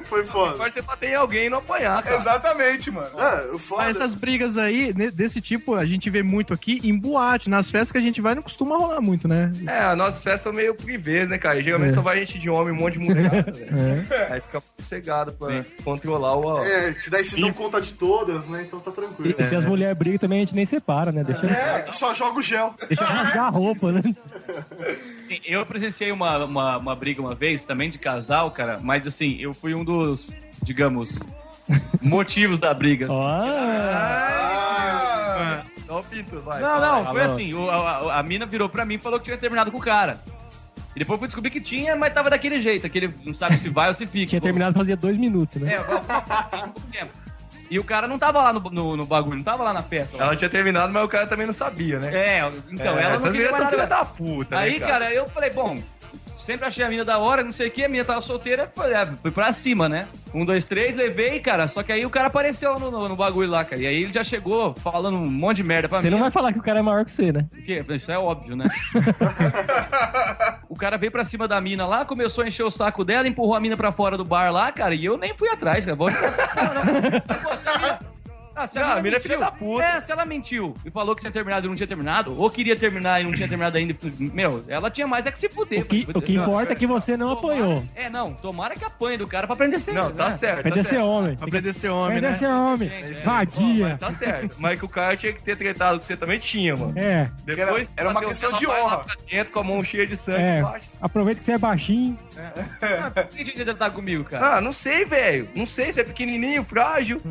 Foi foda. Pode você bater em alguém e não apanhar, cara. Exatamente, mano. É, o foda. Mas essas brigas aí, ne- desse tipo, a gente vê muito aqui em boate. Nas festas que a gente vai, não costuma rolar muito, né? É, as nossas festas são meio privês, né, cara? E geralmente É. só vai gente de homem, um monte de mulher. *laughs* velho. Aí fica sossegado pra controlar o. É, que daí vocês dão conta de todas, né? Então tá tranquilo. E se as mulheres brigam também, a gente nem separa, né? Deixa, É, só joga o gel. deixa rasgar a roupa, né? *laughs* Assim, eu presenciei uma, uma, uma briga uma vez, também de casal, cara, mas assim, eu fui um dos, digamos, motivos da briga. assim. Ah, Dá o pinto, vai. Não, não, aí. foi assim, o- a, a- mina virou pra mim e falou que tinha terminado com o cara. E depois eu fui descobrir que tinha, mas tava daquele jeito, aquele não sabe se vai ou se fica. Tinha terminado fazia dois minutos, né? É, tempo. E o cara não tava lá no, no, no bagulho, não tava lá na festa. lá. Ela tinha terminado, mas o cara também não sabia, né? É, então, É, ela não queria mais nada. da puta, né, Aí, cara? cara, eu falei, bom, sempre achei a mina da hora, não sei o que, a mina tava solteira, falei, é, fui pra cima, né? Um, dois, três, levei, cara, só que aí o cara apareceu no, no, no bagulho lá, cara. E aí ele já chegou falando um monte de merda pra Você mim. não vai falar que o cara é maior que você, né? Porque isso é óbvio, né? *laughs* o cara veio pra cima da mina lá, começou a encher o saco dela, empurrou a mina pra fora do bar lá, cara, e eu nem fui atrás, cara. Vou encher o saco dela, não. *laughs* Pô, se a mina- Ah, se a Não, mina a mina é filha mentiu- da puta. É, se ela mentiu e falou que tinha terminado e não tinha terminado, ou queria terminar e não tinha terminado ainda, meu, ela tinha mais é que se fuder. O que, o que importa é que você não apanhou. É, não, tomara que apanhe do cara pra aprender sempre. Não, tá né? certo. Aprender tá a ser certo. homem. Aprender a ser homem, Aprender né? a ser homem. Gente, é. Vadia. Tá certo. Mas que o cara tinha que ter tretado com você também tinha, mano. É, Depois era uma bateu questão de honra. dentro com a mão cheia de sangue é. embaixo. Aproveita que você é baixinho. Por que tinha que tentar comigo, cara? Ah, não sei, velho. Não sei, você é pequenininho, frágil. *laughs*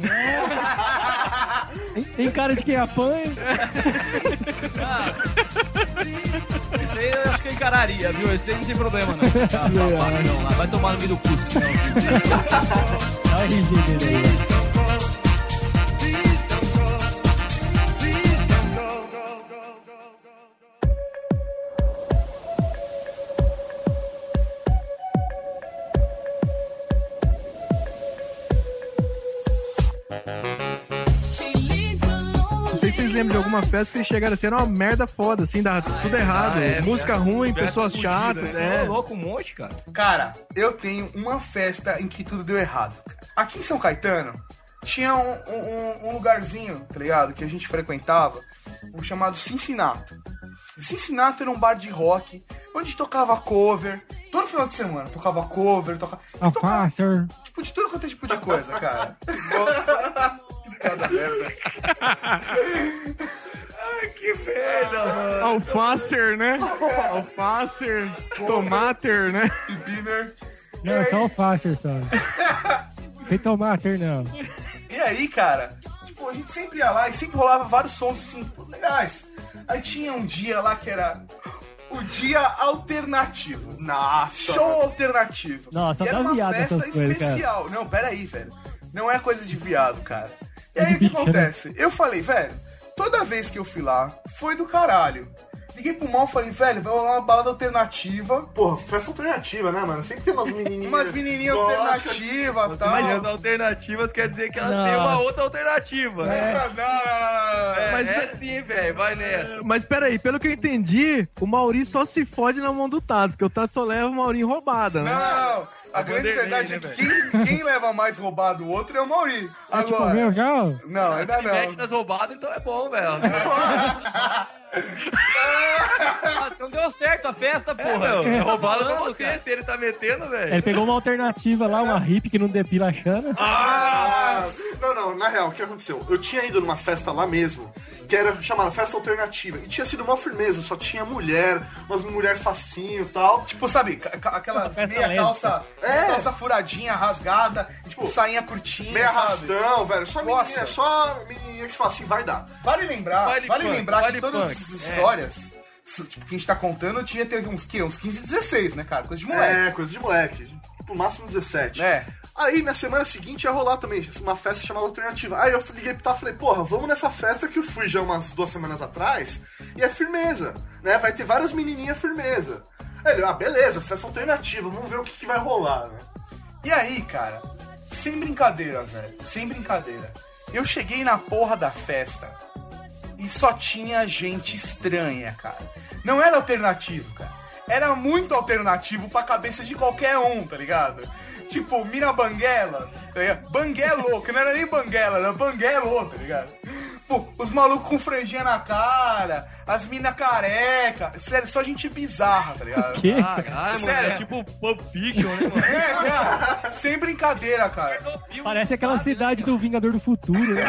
Tem, cara de quem apanha. Isso aí eu acho que eu encararia, viu? Esse aí não tem problema, não. Tá, tá, para, não, lá. Vai tomar no meio do cu, senão. Olha aí. Lembram de alguma festa que vocês chegaram assim, era uma merda foda, assim, dá tudo errado. Ah, é, Música ruim, pessoas fudida, chatas. né? É. Louco, um monte, cara. Cara, eu tenho uma festa em que tudo deu errado. Aqui em São Caetano, tinha um, um- um lugarzinho, tá ligado? Que a gente frequentava, o chamado Cincinnati. Cincinnati era um bar de rock, onde tocava cover. Todo final de semana tocava cover, tocava. tocava tipo, de tudo quanto é tipo de coisa, cara. *laughs* *laughs* Cada merda. Ai, que merda, mano. Alfacer, né? Alfacer, tomater, né? E Biner. Não, é só alfacer, só. Tem tomate, não. E aí, cara, tipo, a gente sempre ia lá e sempre rolava vários sons assim, legais. Aí tinha um dia lá que era o dia alternativo. Nossa. Show alternativo. Nossa, e era uma viado festa cara. especial. Não, pera aí, velho. Não é coisa de viado, cara. E aí o que acontece? Eu falei, velho, toda vez que eu fui lá, foi do caralho. Liguei pro mal e falei, velho, vai rolar uma balada alternativa. Porra, festa alternativa, né, mano? Sempre tem umas menininhas. Umas menininhas alternativas e tal. Mas as alternativas quer dizer que ela Nossa. tem uma outra alternativa. É, né? não, não, não, não. É, Mas- é sim, velho. Vai nessa. Mas peraí, pelo que eu entendi, o Mauri só se fode na mão do Tato, porque o Tato só leva o Mauri em roubada, né? Não, a grande Vanderlei, verdade né, é que quem, quem leva mais roubado o outro é o Mauri. Tipo, Agora. meu, já? Não, ainda Se mete não. nas roubadas, então é bom, velho. *laughs* Ah, então deu certo a festa, É, porra. meu, é roubada pra você, cara. se ele tá metendo, velho. Ele pegou uma alternativa lá, uma hippie que não depila a chana. Ah, não, não, na real, o que aconteceu? Eu tinha ido numa festa lá mesmo, que era chamada Festa Alternativa, e tinha sido uma firmeza, só tinha mulher, umas mulher facinho e tal. Tipo, sabe, aquela festa meia calça, É. calça furadinha, rasgada, tipo, sainha curtinha, Meia sabe? arrastão, velho. Só Nossa. menina, só menininha que você fala assim, vai dar. Vale lembrar, Baile vale funk, lembrar baile que todas essas histórias, s- tipo, que a gente tá contando, tinha teve uns, que, uns 15, 16, né, cara? Coisa de moleque. É, coisa de moleque. Tipo, máximo 17. É. Aí, na semana seguinte, ia rolar também uma festa chamada Alternativa. Aí eu liguei pro Tato e falei, porra, vamos nessa festa que eu fui já umas duas semanas atrás, e é firmeza, né? Vai ter várias menininhas firmeza. Aí ele, ah, beleza, festa alternativa, vamos ver o que, que vai rolar, né? E aí, cara, sem brincadeira, velho, sem brincadeira. Eu cheguei na porra da festa e só tinha gente estranha, cara. Não era alternativo, cara. Era muito alternativo pra cabeça de qualquer um, tá ligado? Tipo, mina banguela, tá ligado? Banguelo, que não era nem banguela, era banguelo, tá ligado? Pô, os malucos com franjinha na cara, as mina careca. Sério, só gente bizarra, tá ligado? quê? Caralho, mano, Sério? é tipo Pulp Fiction, né, mano? É, cara, sem brincadeira, cara. Parece aquela cidade do Vingador do Futuro, né?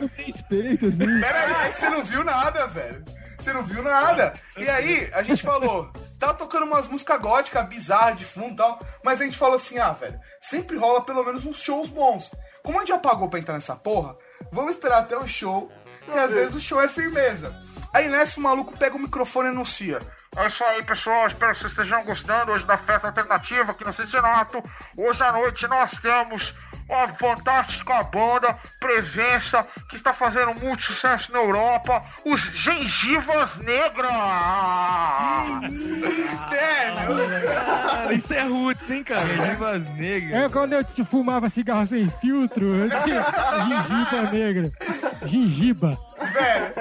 Com respeito, assim. Pera aí, é que você não viu nada, velho. Você não viu nada. E aí, a gente falou, tá tocando umas músicas góticas bizarras de fundo e tal, mas a gente falou assim, ah, velho, sempre rola pelo menos uns shows bons. Como a gente já pagou pra entrar nessa porra, vamos esperar até o show, e às vezes o show é firmeza. Aí nessa o maluco pega o microfone e anuncia. É isso aí, pessoal. Espero que vocês estejam gostando hoje da festa alternativa aqui no Cincinnati. Hoje à noite nós temos uma fantástica banda, presença, que está fazendo muito sucesso na Europa, os Gengivas Negras. Sério? Isso é roots, hein, cara? Gengivas negras. É quando eu te fumava cigarro sem filtro, eu tinha *laughs* gengiba negra. Gengiba. Velho,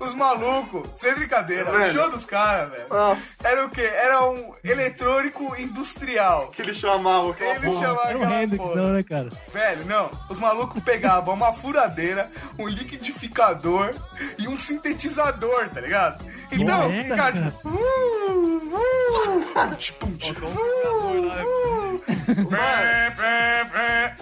os malucos, sem brincadeira, o Velho. show dos caras, velho. Nossa. Era o quê? Era um eletrônico industrial. Que ele chamava aquela Eles porra. chamavam o aquela Hendrix, porra. não, né, cara? Velho, não. Os malucos pegavam uma furadeira, um liquidificador e um sintetizador, tá ligado? Então, cara. tipo. Uh, uh, pum, pum, tch, uh, uh, pé, pé,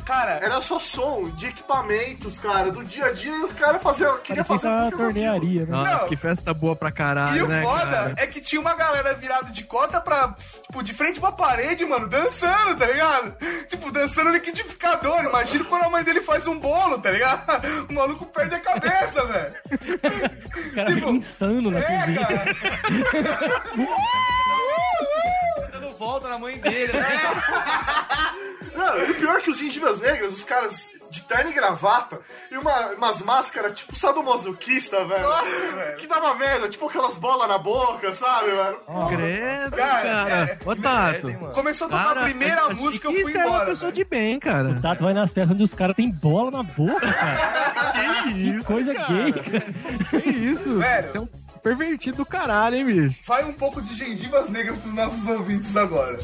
Cara, Era só som de equipamentos, cara, do dia a dia, e o cara fazia, queria fazer uma tornearia, né? Nossa, Não. que festa boa pra caralho, E o né, foda cara? é que tinha uma galera virada de costa pra, tipo, de frente pra parede, mano, dançando, tá ligado? Tipo, dançando no liquidificador. Imagina quando a mãe dele faz um bolo, tá ligado? *laughs* O maluco perde a cabeça, velho. *laughs* O cara tipo, insano na É, cozinha. cara. *laughs* Volta na mãe dele, né? *laughs* Não, e o pior é que os gengivas negras, os caras de terno e gravata, e uma, umas máscaras tipo sadomasoquista, velho. Nossa, velho. Que dava merda, tipo aquelas bolas na boca, sabe, velho? Credo, Cara, cara. é- Ô, Tato. Começou a tocar Cara, a primeira achei música, eu que fui Isso é uma embora. pessoa velho. de bem, cara. O Tato vai nas festas onde os caras têm bola na boca, cara. *laughs* Que isso, Coisa cara? gay, cara. Que isso? Velho. Você é um pervertido do caralho, hein, bicho? Vai um pouco de gengivas negras pros nossos ouvintes agora.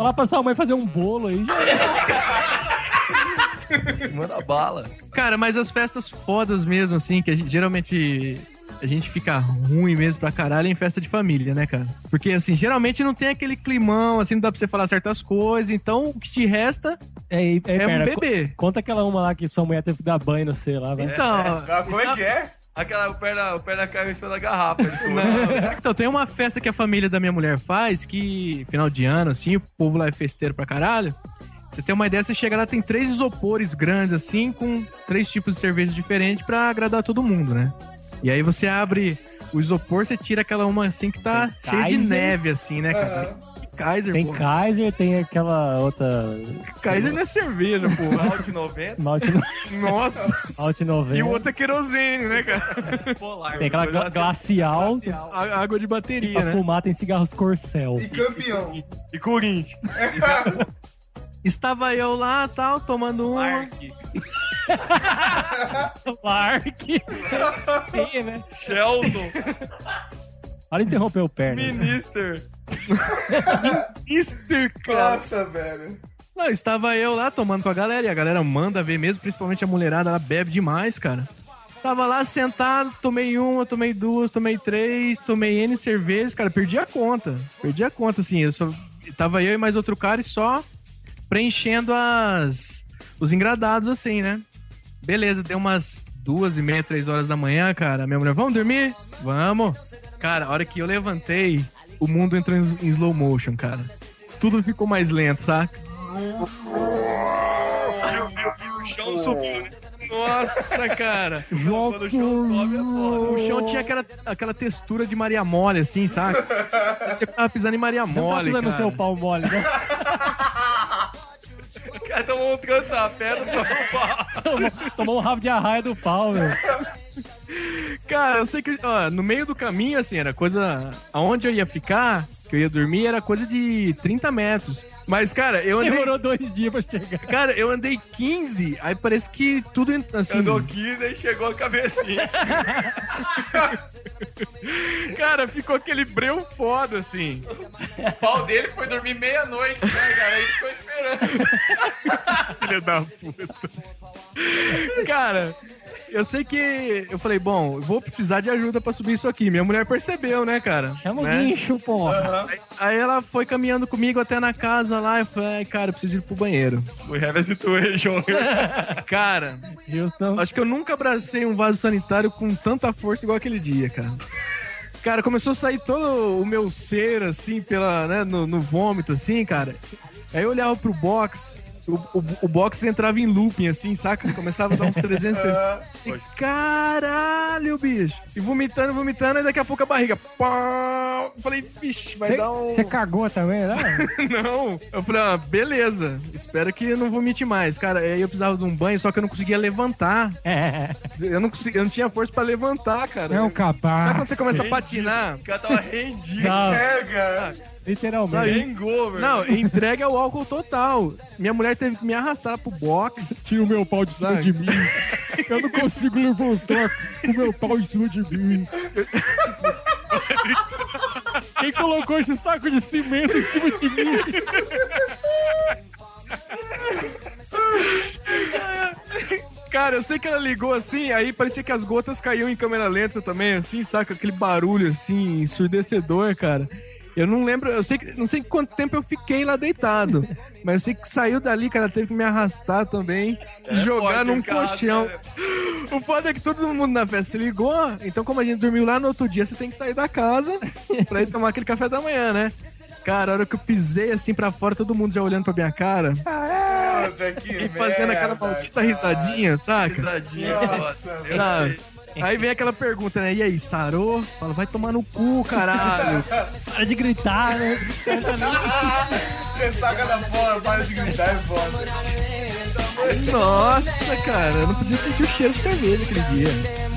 Né? Só falar pra sua mãe fazer um bolo aí. *laughs* Manda bala. Cara, mas as festas fodas mesmo, assim, que a gente, geralmente a gente fica ruim mesmo pra caralho é em festa de família, né, cara? Porque, assim, geralmente não tem aquele climão, assim, não dá pra você falar certas coisas, então o que te resta É, é, é, um bebê. co- Conta aquela uma lá que sua mulher teve que dar banho no sei lá, vai. Então, Ah, como é que é? Aquela perna, o perna caiu em cima da garrafa. Então, tem uma festa que a família da minha mulher faz, que final de ano, assim, o povo lá é festeiro pra caralho. Você tem uma ideia, você chega lá, tem três isopores grandes, assim, com três tipos de cerveja diferentes pra agradar todo mundo, né? E aí você abre o isopor, você tira aquela uma assim que tá cheia de neve, assim, né, cara? Que Kaiser, Tem pô. Kaiser, tem aquela outra. Kaiser não é cerveja, pô. Alt *laughs* 90. Malte, Nossa. Malte 90. E o outro é querosene, né, cara? Polar. Tem aquela gla- glacial. A- água de E bateria, pra né? fumar tem cigarros Corcel. E campeão. E Corinthians. *laughs* Estava eu lá, tal, tomando uma. Mark. Lark. Tem, né? Sheldon. Olha interromper o perna. Minister. *laughs* Easter, cara. Nossa, velho. Não, estava eu lá tomando com a galera, e a galera manda ver mesmo, principalmente a mulherada, ela bebe demais, cara. Tava lá sentado, tomei uma, tomei duas, tomei três, tomei N cervejas, cara, perdi a conta. Perdi a conta, assim, eu só... Tava eu e mais outro cara e só preenchendo as... os engradados, assim, né? Beleza, deu umas duas e meia, três horas da manhã, cara. Minha mulher, vamos dormir? Vamos. Cara, a hora que eu levantei, o mundo entrou em em slow motion, cara. Tudo ficou mais lento, saca? O chão subiu, né? Nossa, cara. João Quando o chão sobe é foda. O chão tinha aquela, aquela textura de Maria Mole, assim, saca? Você tava pisando em Maria Você tá Mole, pisando no cara. seu pau mole, né? O *laughs* cara tomou um trança-pé do pau. *laughs* tomou, tomou um rabo de arraia do pau, velho. Cara, eu sei que, ó, no meio do caminho, assim, era coisa... Aonde eu ia ficar, que eu ia dormir, era coisa de 30 metros. Mas, cara, eu andei... Demorou dois dias pra chegar. Cara, eu andei 15, aí parece que tudo, assim... Andou 15 e chegou a cabecinha. *laughs* Cara, ficou aquele breu foda, assim. O pau dele foi dormir meia-noite, né, cara? Aí ficou esperando. *laughs* Filha da puta. Cara, eu sei que. Eu falei, bom, eu vou precisar de ajuda pra subir isso aqui. Minha mulher percebeu, né, cara? Chama o né? guincho, porra. Aí, aí ela foi caminhando comigo até na casa lá. Eu falei, ai, cara, eu preciso ir pro banheiro. We have a situation. *laughs* Cara, Houston. acho que eu nunca abracei um vaso sanitário com tanta força igual aquele dia, cara. Cara, começou a sair todo o meu ser, assim, pela, né, no, no vômito, assim, cara. Aí eu olhava pro box, o, o, o box entrava em looping, assim, saca? Começava a dar uns 360. *laughs* E caralho, bicho! E vomitando, vomitando, e daqui a pouco a barriga. Pá! Falei, vixe, vai dar um. Você cagou também, né? *laughs* Não. Eu falei, ah, beleza. Espero que não vomite mais. Cara, aí eu precisava de um banho, só que eu não conseguia levantar. É. Eu não, consegui, eu não tinha força pra levantar, cara. É um capaz. Sabe quando você começa a patinar? O cara tava rendido. Não, Pega. Literalmente. Sabe? Hangover. Não, entrega ao álcool total. Minha mulher teve que me arrastar pro box. *laughs* Tira o meu pau de cima de mim. Eu não consigo levantar o meu pau em cima de mim. Quem colocou esse saco de cimento em cima de mim? Cara, eu sei que ela ligou assim, aí parecia que as gotas caíam em câmera lenta também, assim, saca? Aquele barulho assim, ensurdecedor, cara. Eu não lembro, eu sei que não sei quanto tempo eu fiquei lá deitado. Mas eu sei que saiu dali, cara, teve que me arrastar também e jogar num cara, colchão. né? O foda é que todo mundo na festa se ligou, então como a gente dormiu lá no outro dia, você tem que sair da casa pra ir tomar aquele café da manhã, né? Cara, a hora que eu pisei assim pra fora, todo mundo já olhando pra minha cara que e fazendo aquela merda, maldita cara. risadinha, saca? Tadinho, Nossa. Sabe? Aí vem aquela pergunta, né? E aí, sarou? Fala, vai tomar no cu, caralho. *laughs* Para de gritar, né? Ressaca da porra, para de gritar, é foda. Nossa, cara, eu não podia sentir o cheiro de cerveja aquele dia.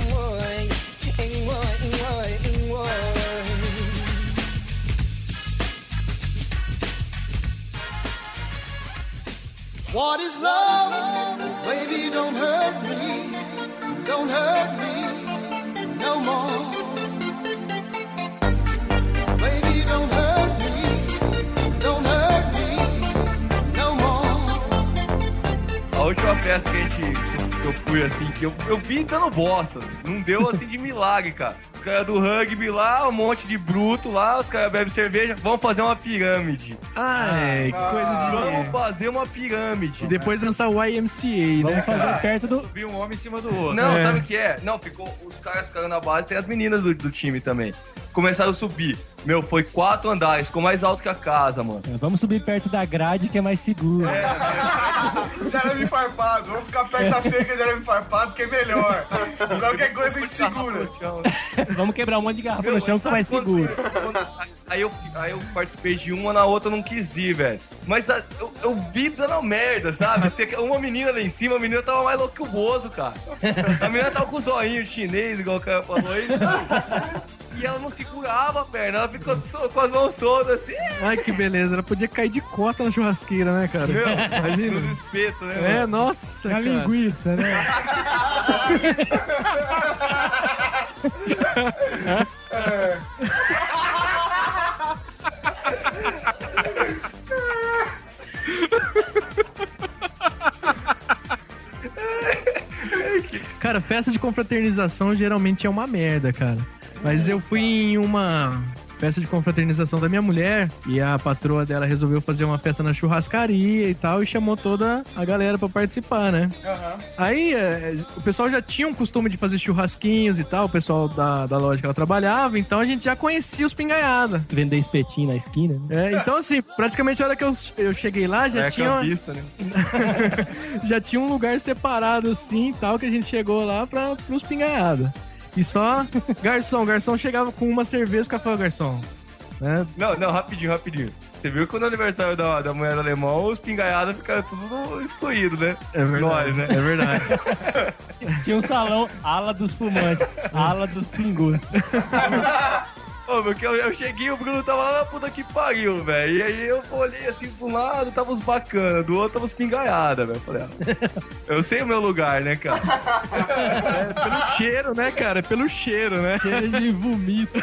What is love? Baby, don't hurt me. Don't hurt me no more. Baby, don't hurt me. Don't hurt me no more. A última peça que a gente que eu fui assim, que eu, eu vi dando bosta. Não deu assim de milagre, cara. Os caras do rugby lá, um monte de bruto lá, os caras bebem cerveja, vamos fazer uma pirâmide. Ai, que coisa de. Vamos fazer uma pirâmide. E depois lançar o YMCA, né? Vamos fazer perto do. Vi um homem em cima do outro. Não, É. sabe o que é? Não, ficou. Os caras ficaram na base, tem as meninas do, do time também. Começaram a subir. Meu, foi quatro andares, ficou mais alto que a casa, mano. Vamos subir perto da grade que é mais seguro. *laughs* De arame farpado. Vamos ficar perto da cerca de arame farpado que é melhor. Qualquer coisa a gente segura. *laughs* Vamos quebrar um monte de garrafa Meu, no chão que é mais seguro. você- Aí eu, aí eu participei de uma, na outra eu não quis ir, velho. Mas a- eu, eu vi dando merda, sabe? Uma menina lá em cima, a menina tava mais louca que o Bozo, cara. A menina tava com o zoinho chinês, igual o cara falou aí. E ela não segurava a perna, ela ficou so- com as mãos soltas assim. Ai, que beleza. Ela podia cair de costa na churrasqueira, né, cara? Meu, Imagina. nos espetos, né? É, mano? nossa, A cara. linguiça, né? Cara, festa de confraternização geralmente é uma merda, cara. Mas eu fui em uma festa de confraternização da minha mulher e a patroa dela resolveu fazer uma festa na churrascaria e tal e chamou toda a galera pra participar, né? Aí é, o pessoal já tinha um costume de fazer churrasquinhos e tal, o pessoal da, da loja que ela trabalhava, então a gente já conhecia os pingaiada. Vender espetinho na esquina. né? É, então assim, praticamente a hora que eu, eu cheguei lá já É tinha uma- campista, né? *laughs* já tinha um lugar separado assim e tal, que a gente chegou lá pra, pros pingaiada. E só, garçom, garçom chegava com uma cerveja, o cara falou, garçom, né? Não, não, rapidinho, rapidinho. Você viu que no aniversário da, da mulher do alemão, os pingaiados ficaram tudo excluídos, né? É verdade, Nós, né? é verdade. Tinha um salão ala dos fumantes, ala dos pingus. *laughs* Ô, porque eu, eu cheguei o Bruno tava lá na puta que pariu, velho. E aí eu olhei assim pra um lado, tava os bacana, do outro tava os pingaiada, velho. Falei, ah, eu sei o meu lugar, né, cara? *laughs* É pelo cheiro, né, cara? É pelo cheiro, né? Cheiro de vomito.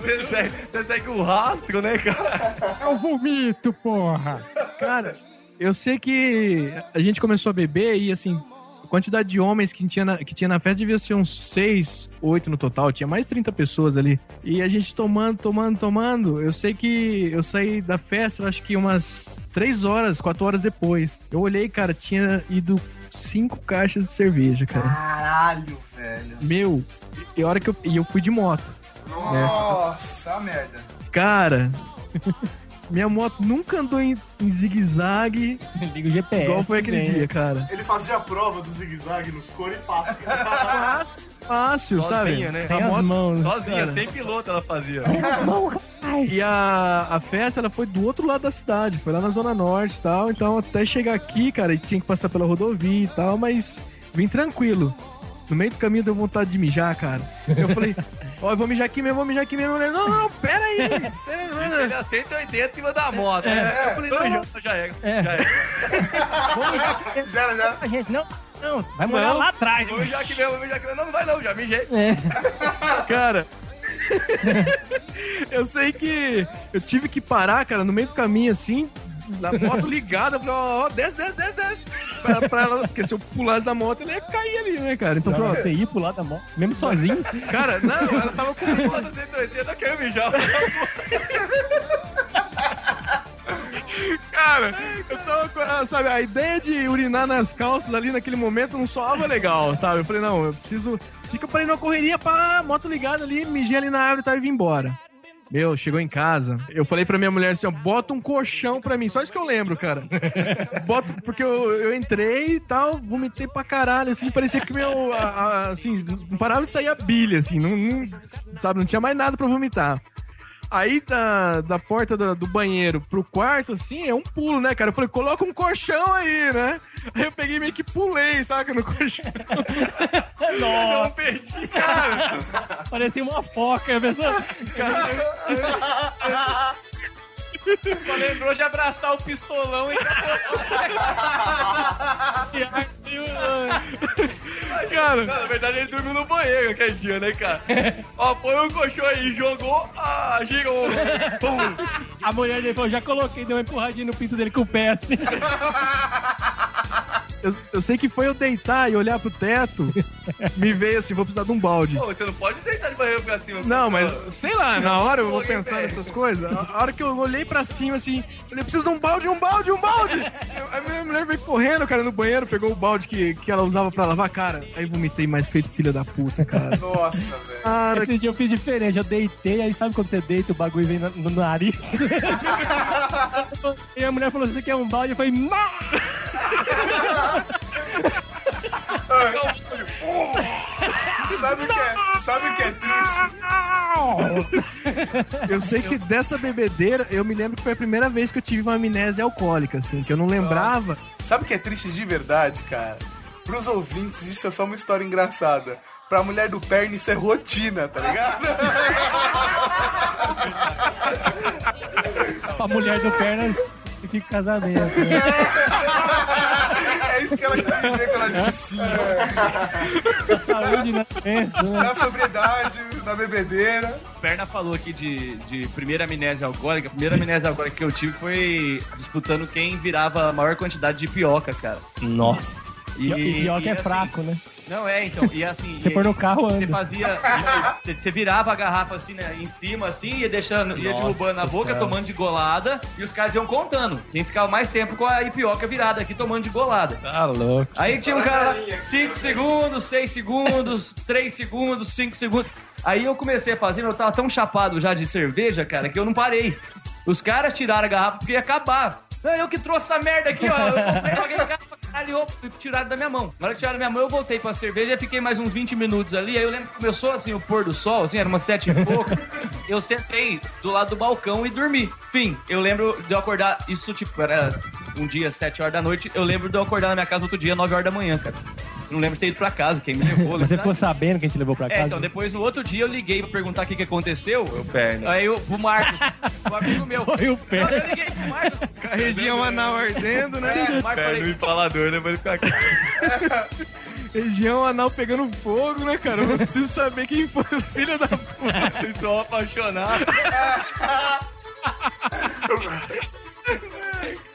Você segue, você segue o rastro, né, cara? É o vomito, porra! Cara, eu sei que a gente começou a beber e, assim, quantidade de homens que tinha na, que tinha na festa devia ser uns 6, 8 no total. Tinha mais de 30 pessoas ali. E a gente tomando, tomando, tomando. Eu sei que eu saí da festa, acho que umas 3 horas, 4 horas depois. Eu olhei, cara, tinha ido cinco caixas de cerveja, cara. Caralho, velho. Meu, e a hora que eu, e eu fui de moto. Nossa, a merda. Cara, minha moto nunca andou em, em zigue-zague *laughs* Liga o GPS. igual foi aquele né? dia, cara. Ele fazia a prova do zigue-zague nos cores fácil. Fácil, fácil, sabe? Sozinha, né? Sem A as moto- mãos. Sozinha, cara. sem piloto ela fazia. E a, a festa, ela foi do outro lado da cidade, foi lá na Zona Norte e tal. Então, até chegar aqui, cara, tinha que passar pela rodovia e tal, mas vim tranquilo. No meio do caminho deu vontade de mijar, cara. Eu falei, ó, eu vou mijar aqui mesmo, vou mijar aqui mesmo. Eu falei, não, não, pera aí. Pera *laughs* aí, Ele é 180 em cima da moto. né? Eu falei, não, não. Já era, É. já era. *laughs* Vamos já era, já era. A gente, não, não, vai morar Não. lá atrás. Vou já aqui mesmo, vou já aqui mesmo. Não, não vai não, já mijei. *laughs* Cara. eu sei que eu tive que parar, cara, no meio do caminho, assim, na moto ligada, falei, ó, ó, desce, desce, desce, desce. Pra, pra ela, porque se eu pulasse da moto, ele ia cair ali, né, cara? Então, ó, Você ia lado da moto, mesmo sozinho. *laughs* cara, não, ela tava com Moto 180, quero mijar. Cara, eu tava com, sabe, a ideia de urinar nas calças ali naquele momento não soava legal, sabe? Eu falei, não, eu preciso. Eu parei numa correria, pá, moto ligada ali, mijei ali na árvore e tal, e vim embora. Meu, chegou em casa. Eu falei pra minha mulher assim, ó, bota um colchão pra mim. Só isso que eu lembro, cara. *laughs* Bota, porque eu, eu entrei e tal, vomitei pra caralho, assim, parecia que meu, a- a- assim, não parava de sair a bilha, assim, não, não- sabe, não tinha mais nada pra vomitar. Aí da, da porta do, do banheiro pro quarto, assim, é um pulo, né, cara? Eu falei, coloca um colchão aí, né? Aí eu peguei meio que pulei, saca, no colchão. *laughs* Nossa, Eu perdi, cara. parecia uma foca, a pessoa. Só lembrou de abraçar o pistolão e *laughs* Cara, na verdade ele dormiu no banheiro aquele dia, né, cara? Ó, põe um colchão aí, jogou, ah, girou. Pum. A mulher dele falou, já coloquei, deu uma empurradinha no pinto dele com o pé assim. *laughs* eu, eu sei que foi eu deitar e olhar pro teto, me veio assim, vou precisar de um balde. Pô, você não pode deitar de banheiro pra cima. Não, mas sei lá, na hora eu vou pensar nessas coisas. A a hora que eu olhei pra cima assim, eu falei, preciso de um balde, um balde, um balde! Aí minha mulher veio correndo, cara, no banheiro, pegou o balde que, que ela usava pra lavar, cara. Aí vomitei mais feito filha da puta, cara. Nossa, velho. Cara, Esse dia eu fiz diferente, eu deitei, aí sabe quando você deita o bagulho vem na- no nariz? *laughs* *laughs* e a mulher falou, você quer um balde? Eu falei, não! Sabe o que é, sabe o que é triste? eu sei que dessa bebedeira, eu me lembro que foi a primeira vez que eu tive uma amnésia alcoólica, assim, que eu não lembrava. Sabe o que é triste de verdade, cara? Pros ouvintes, isso é só uma história engraçada. Pra mulher do Perne, isso é rotina, tá ligado? *laughs* Pra mulher do pernas significa casamento. Né? *laughs* É isso que ela quis dizer quando ela disse sim. A saúde na né? Na sobriedade, na bebedeira. Perna falou aqui de, de primeira amnésia alcoólica. A primeira amnésia alcoólica que eu tive foi disputando quem virava a maior quantidade de pioca, cara. Nossa. E, e pior que é assim, fraco, né? Não, é, então. E assim. Você põe no carro, Você anda. fazia. Você, você virava a garrafa assim, né? Em cima, assim, ia deixando, ia Nossa derrubando na boca, Senhora. tomando de golada. E os caras iam contando. Quem ficava mais tempo com a ipioca virada aqui, tomando de golada. Tá louco. Aí tinha um cara lá, 5 segundos, 6 segundos, *laughs* 3 segundos, 5 segundos. Aí eu comecei a fazer, eu tava tão chapado já de cerveja, cara, que eu não parei. Os caras tiraram a garrafa porque ia acabar. Não, eu que trouxe essa merda aqui, ó. Eu comprei, paguei a garrafa, caralho, opa, e tiraram da minha mão. Na hora que tiraram da minha mão, eu voltei pra cerveja e fiquei mais uns 20 minutos ali. Aí eu lembro que começou assim o pôr do sol, assim, era umas sete e pouco. Eu sentei do lado do balcão e dormi. Fim, eu lembro de eu acordar, isso tipo, era um dia, sete horas da noite. Eu lembro de eu acordar na minha casa outro dia, 9 horas da manhã, cara. Não lembro de ter ido pra casa, quem me levou. Mas você né? ficou sabendo que a gente levou pra É, casa? então depois no outro dia eu liguei pra perguntar o que, que aconteceu. Meu perna. Aí eu, pro Marcos, o amigo meu. *laughs* Foi o pé. Não, eu liguei pro Marcos. A região anal ardendo, né? O Marcos Perna no falei, empalador, né? Pra ele ficar aqui. *laughs* Região anal pegando fogo, né, cara? Eu não preciso saber quem foi o filho da puta. *laughs* Vocês estão apaixonados.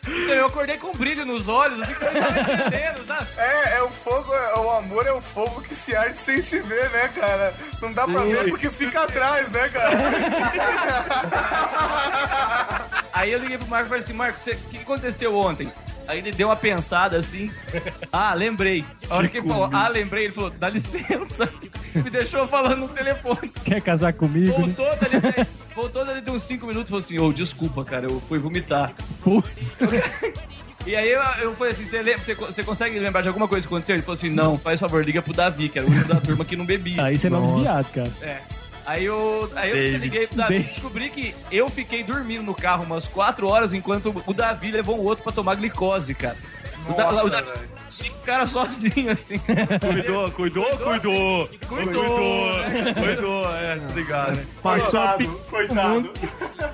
Então, eu acordei com brilho nos olhos, assim, que eu não tava entendendo, sabe? É, é o fogo, é, o amor é o fogo que se arde sem se ver, né, cara? Não dá pra ver porque fica atrás, né, cara? *laughs* Aí eu liguei pro Marcos e falei assim, Marcos, você- o que aconteceu ontem? Aí ele deu uma pensada assim. Ah, lembrei. A hora que ele falou, ah, lembrei, ele falou, dá licença. *laughs* Me deixou falando no telefone. Quer casar comigo? né? Voltou dali, voltou dali de uns 5 minutos e falou assim, ô, desculpa, cara, eu fui vomitar. *laughs* E aí eu, eu falei assim, você, lembra, você, co- você consegue lembrar de alguma coisa que aconteceu? Ele falou assim, não, faz favor, liga pro Davi, que era o único da turma que não bebia. Aí você não é viado, cara. É. Aí eu, aí eu David. liguei pro Davi e descobri que eu fiquei dormindo no carro umas 4 horas enquanto o Davi levou um outro pra tomar glicose, cara. O Da- Nossa, o Davi- velho. Cinco caras sozinhos, assim. Cuidou, cuidou, cuidou. Cuidou. Cuidou, cuidou, é, ligado. Passou a Coitado, pi... coitado.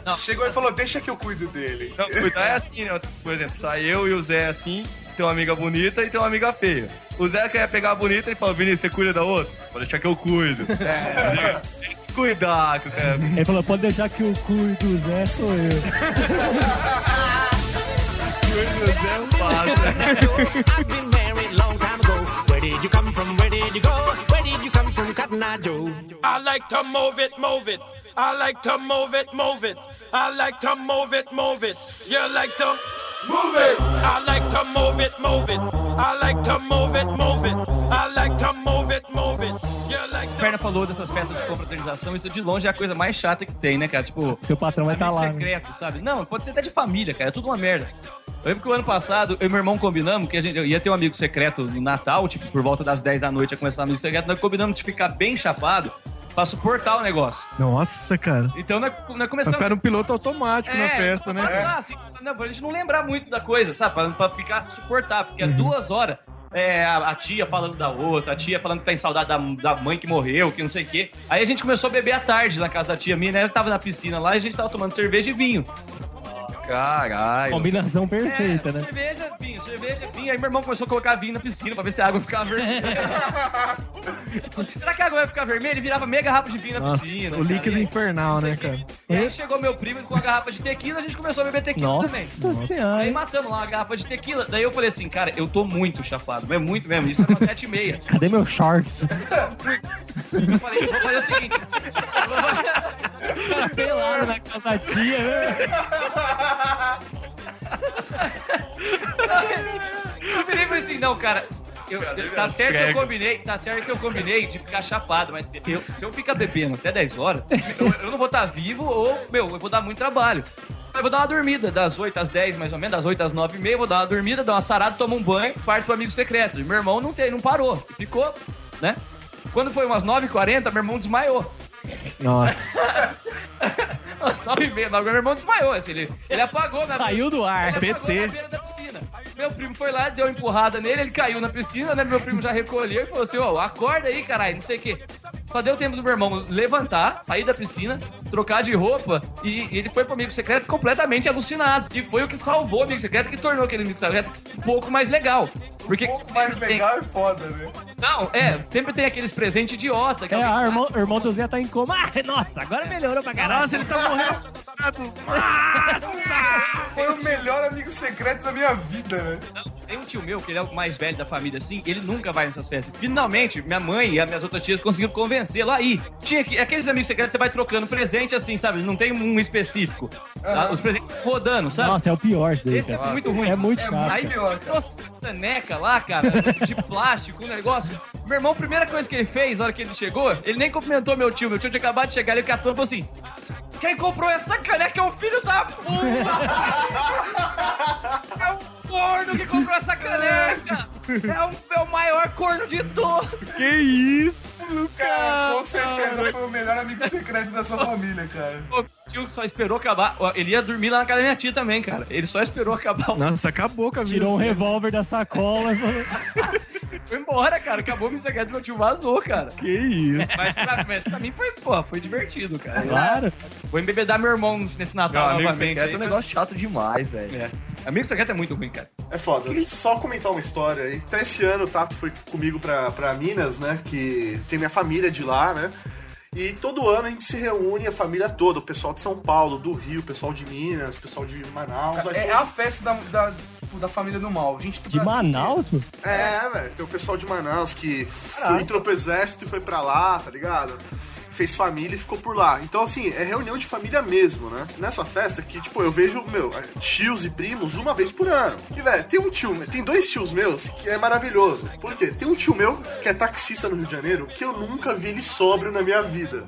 Não, Chegou e falou, deixa que eu cuido dele. Não, cuidar é assim, né? Por exemplo, sai eu e o Zé assim, tem uma amiga bonita e tem uma amiga feia. O Zé quer pegar a bonita e fala, Vinícius, você cuida da outra? Vou deixar que eu cuido. É. Cuidar, eu quero. Ele falou, pode deixar que o cu do Zé sou eu. O Zé é um passo. I've been married long time ago. Where did you come from? Where did you go? Where did you come from, Cotton Eye Joe? I like to move it, move it. I like to move it, move it. I like to move it, move it. You like to move it. I like to move it, move it. I like to move it, move it. I like to move it, move it. Perna falou dessas festas de confraternização, isso de longe é a coisa mais chata que tem, né, cara? Tipo, Seu patrão vai estar amigo lá. né? secreto, sabe? Não, pode ser até de família, cara. É tudo uma merda. Eu lembro que o ano passado, eu e meu irmão combinamos que a gente eu ia ter um amigo secreto no Natal, tipo, por volta das 10 da noite ia começar o amigo secreto. Nós combinamos de ficar bem chapado pra suportar o negócio. Nossa, cara. Então nós, nós Vai começamos. ficar um piloto automático na É, festa, pra né? Passar, assim, não, pra gente não lembrar muito da coisa, sabe? Pra, pra ficar suportável. Porque é Uhum. duas horas. é, a, a tia falando da outra, a tia falando que tá em saudade da, da mãe que morreu, que não sei o quê. Aí a gente começou a beber à tarde na casa da tia minha, né? Ela tava na piscina lá e a gente tava tomando cerveja e vinho. Caralho. Combinação perfeita, É, né? cerveja, vinho, cerveja, vinho. Aí meu irmão começou a colocar vinho na piscina pra ver se a água ficava vermelha. Assim, *laughs* Será que a água vai ficar vermelha? Ele virava meia garrafa de vinho na Nossa, piscina. o cara. líquido aí- infernal, né, cara? E aí chegou meu primo com a garrafa de tequila, a gente começou a beber tequila Nossa também. Senhora. Aí matamos lá uma garrafa de tequila. Daí eu falei assim, cara, eu tô muito chapado, é muito mesmo. Isso é umas sete e meia. Cadê meu short? Eu falei, vou fazer o seguinte. Pelado na casa da tia, né? *laughs* Eu virei e falei assim, não, cara, eu- eu- tá certo que eu combinei, tá certo que eu combinei de ficar chapado, mas eu- se eu ficar bebendo até 10 horas, eu, eu não vou estar vivo ou, meu, eu vou dar muito trabalho. Eu vou dar uma dormida, das 8 às 10, mais ou menos, das 8 às 9 e meia, vou dar uma dormida, dar uma sarada, tomar um banho, parto pro amigo secreto. E meu irmão não, tem, não parou, ficou, né? Quando foi umas 9h40, meu irmão desmaiou. Nossa. Umas 9h30, meu irmão desmaiou, assim, ele, ele apagou na Saiu do ar. Ele apagou na beira da piscina. Meu primo foi lá, deu uma empurrada nele, ele caiu na piscina, né? Meu primo já recolheu e falou assim: Ô, acorda aí, caralho, não sei o quê. Só deu tempo do meu irmão levantar, sair da piscina, trocar de roupa e ele foi pro amigo secreto completamente alucinado. E foi o que salvou o amigo secreto, que tornou aquele amigo secreto um pouco mais legal. Porque Um pouco mais legal e foda, né? Não, é, sempre tem aqueles presentes idiota. Que É, alguém ah, irmão, o irmão do Zé tá em coma. Ah, nossa, agora melhorou pra caralho. Nossa, ele tá morrendo. Foi o melhor amigo secreto da minha vida, né? Tem um tio meu, que ele é o mais velho da família, assim, ele nunca vai nessas festas. Finalmente, minha mãe e as minhas outras tias conseguiram convencê-lo aí. Tinha que, aqueles amigos secretos, você vai trocando presente, assim, sabe? Não tem um específico. Tá? Os presentes rodando, sabe? Nossa, é o pior daí, Esse é cara. muito ruim. É muito chato. Aí cara. trouxe caneca lá, cara, de plástico, um negócio. Meu irmão, a primeira coisa que ele fez, na hora que ele chegou, ele nem cumprimentou meu tio. Meu tio tinha acabado de chegar, ele catou e falou assim: Quem comprou essa caneca é o filho da puta! É um corno que comprou essa caneca! É, um, é o maior corno de todos! Que isso, Cara, com certeza foi o melhor amigo secreto da sua família, cara. O tio só esperou acabar. Ele ia dormir lá na casa da minha tia também, cara. Ele só esperou acabar o. Nossa, acabou com a vida. Tirou um revólver da sacola e falou... Foi embora, cara. Acabou o amigo secreto meu tio vazou, cara. Que isso. Mas pra, mas pra mim foi, pô, foi divertido, cara. Claro. Vou embebedar meu irmão nesse Natal Não, amigo novamente. secreto é um negócio chato demais, velho. É. Amigo secreto é muito ruim, cara. É foda. Só comentar uma história aí. Até esse ano o Tato foi comigo pra, pra Minas, né? Que tem minha família de lá, né? E todo ano a gente se reúne, a família toda, o pessoal de São Paulo, do Rio, o pessoal de Minas, o pessoal de Manaus. É todo- a festa da, da, tipo, da família do mal. Gente do De Brasil Manaus, mano? É, velho, tem o pessoal de Manaus que Caraca. foi, entrou pro exército e foi pra lá, tá ligado? Fez família e ficou por lá. Então, assim, é reunião de família mesmo, né? Nessa festa que, tipo, eu vejo, meu, tios e primos uma vez por ano. E, velho, tem um tio, tem dois tios meus que é maravilhoso. Por quê? Tem um tio meu que é taxista no Rio de Janeiro que eu nunca vi ele sóbrio na minha vida.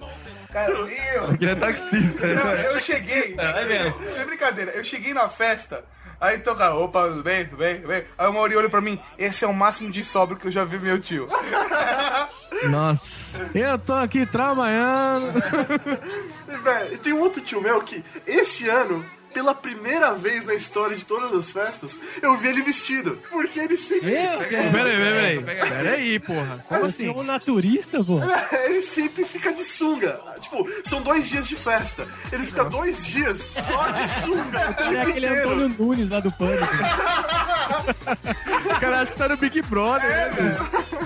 Cara, eu. Ele é taxista. Não, eu cheguei. vai vendo. Sem brincadeira, eu cheguei na festa. Aí então, cara, opa, tudo bem, tudo bem, tudo bem? Aí o Mauri olhou pra mim, esse é o máximo de sóbrio que eu já vi meu tio. *laughs* Nossa. Eu tô aqui trabalhando. *laughs* E, velho, e tem um outro tio meu que, esse ano, pela primeira vez na história de todas as festas, eu vi ele vestido. Porque ele sempre. Meu, Peraí, peraí, peraí. Peraí, porra. Como é assim? um naturista, pô. Ele sempre fica de sunga. Tipo, são dois dias de festa. Ele fica dois dias só de sunga. é aquele inteiro. Antônio Nunes lá do Pânico. *laughs* Os caras acham que tá no Big Brother, né, velho?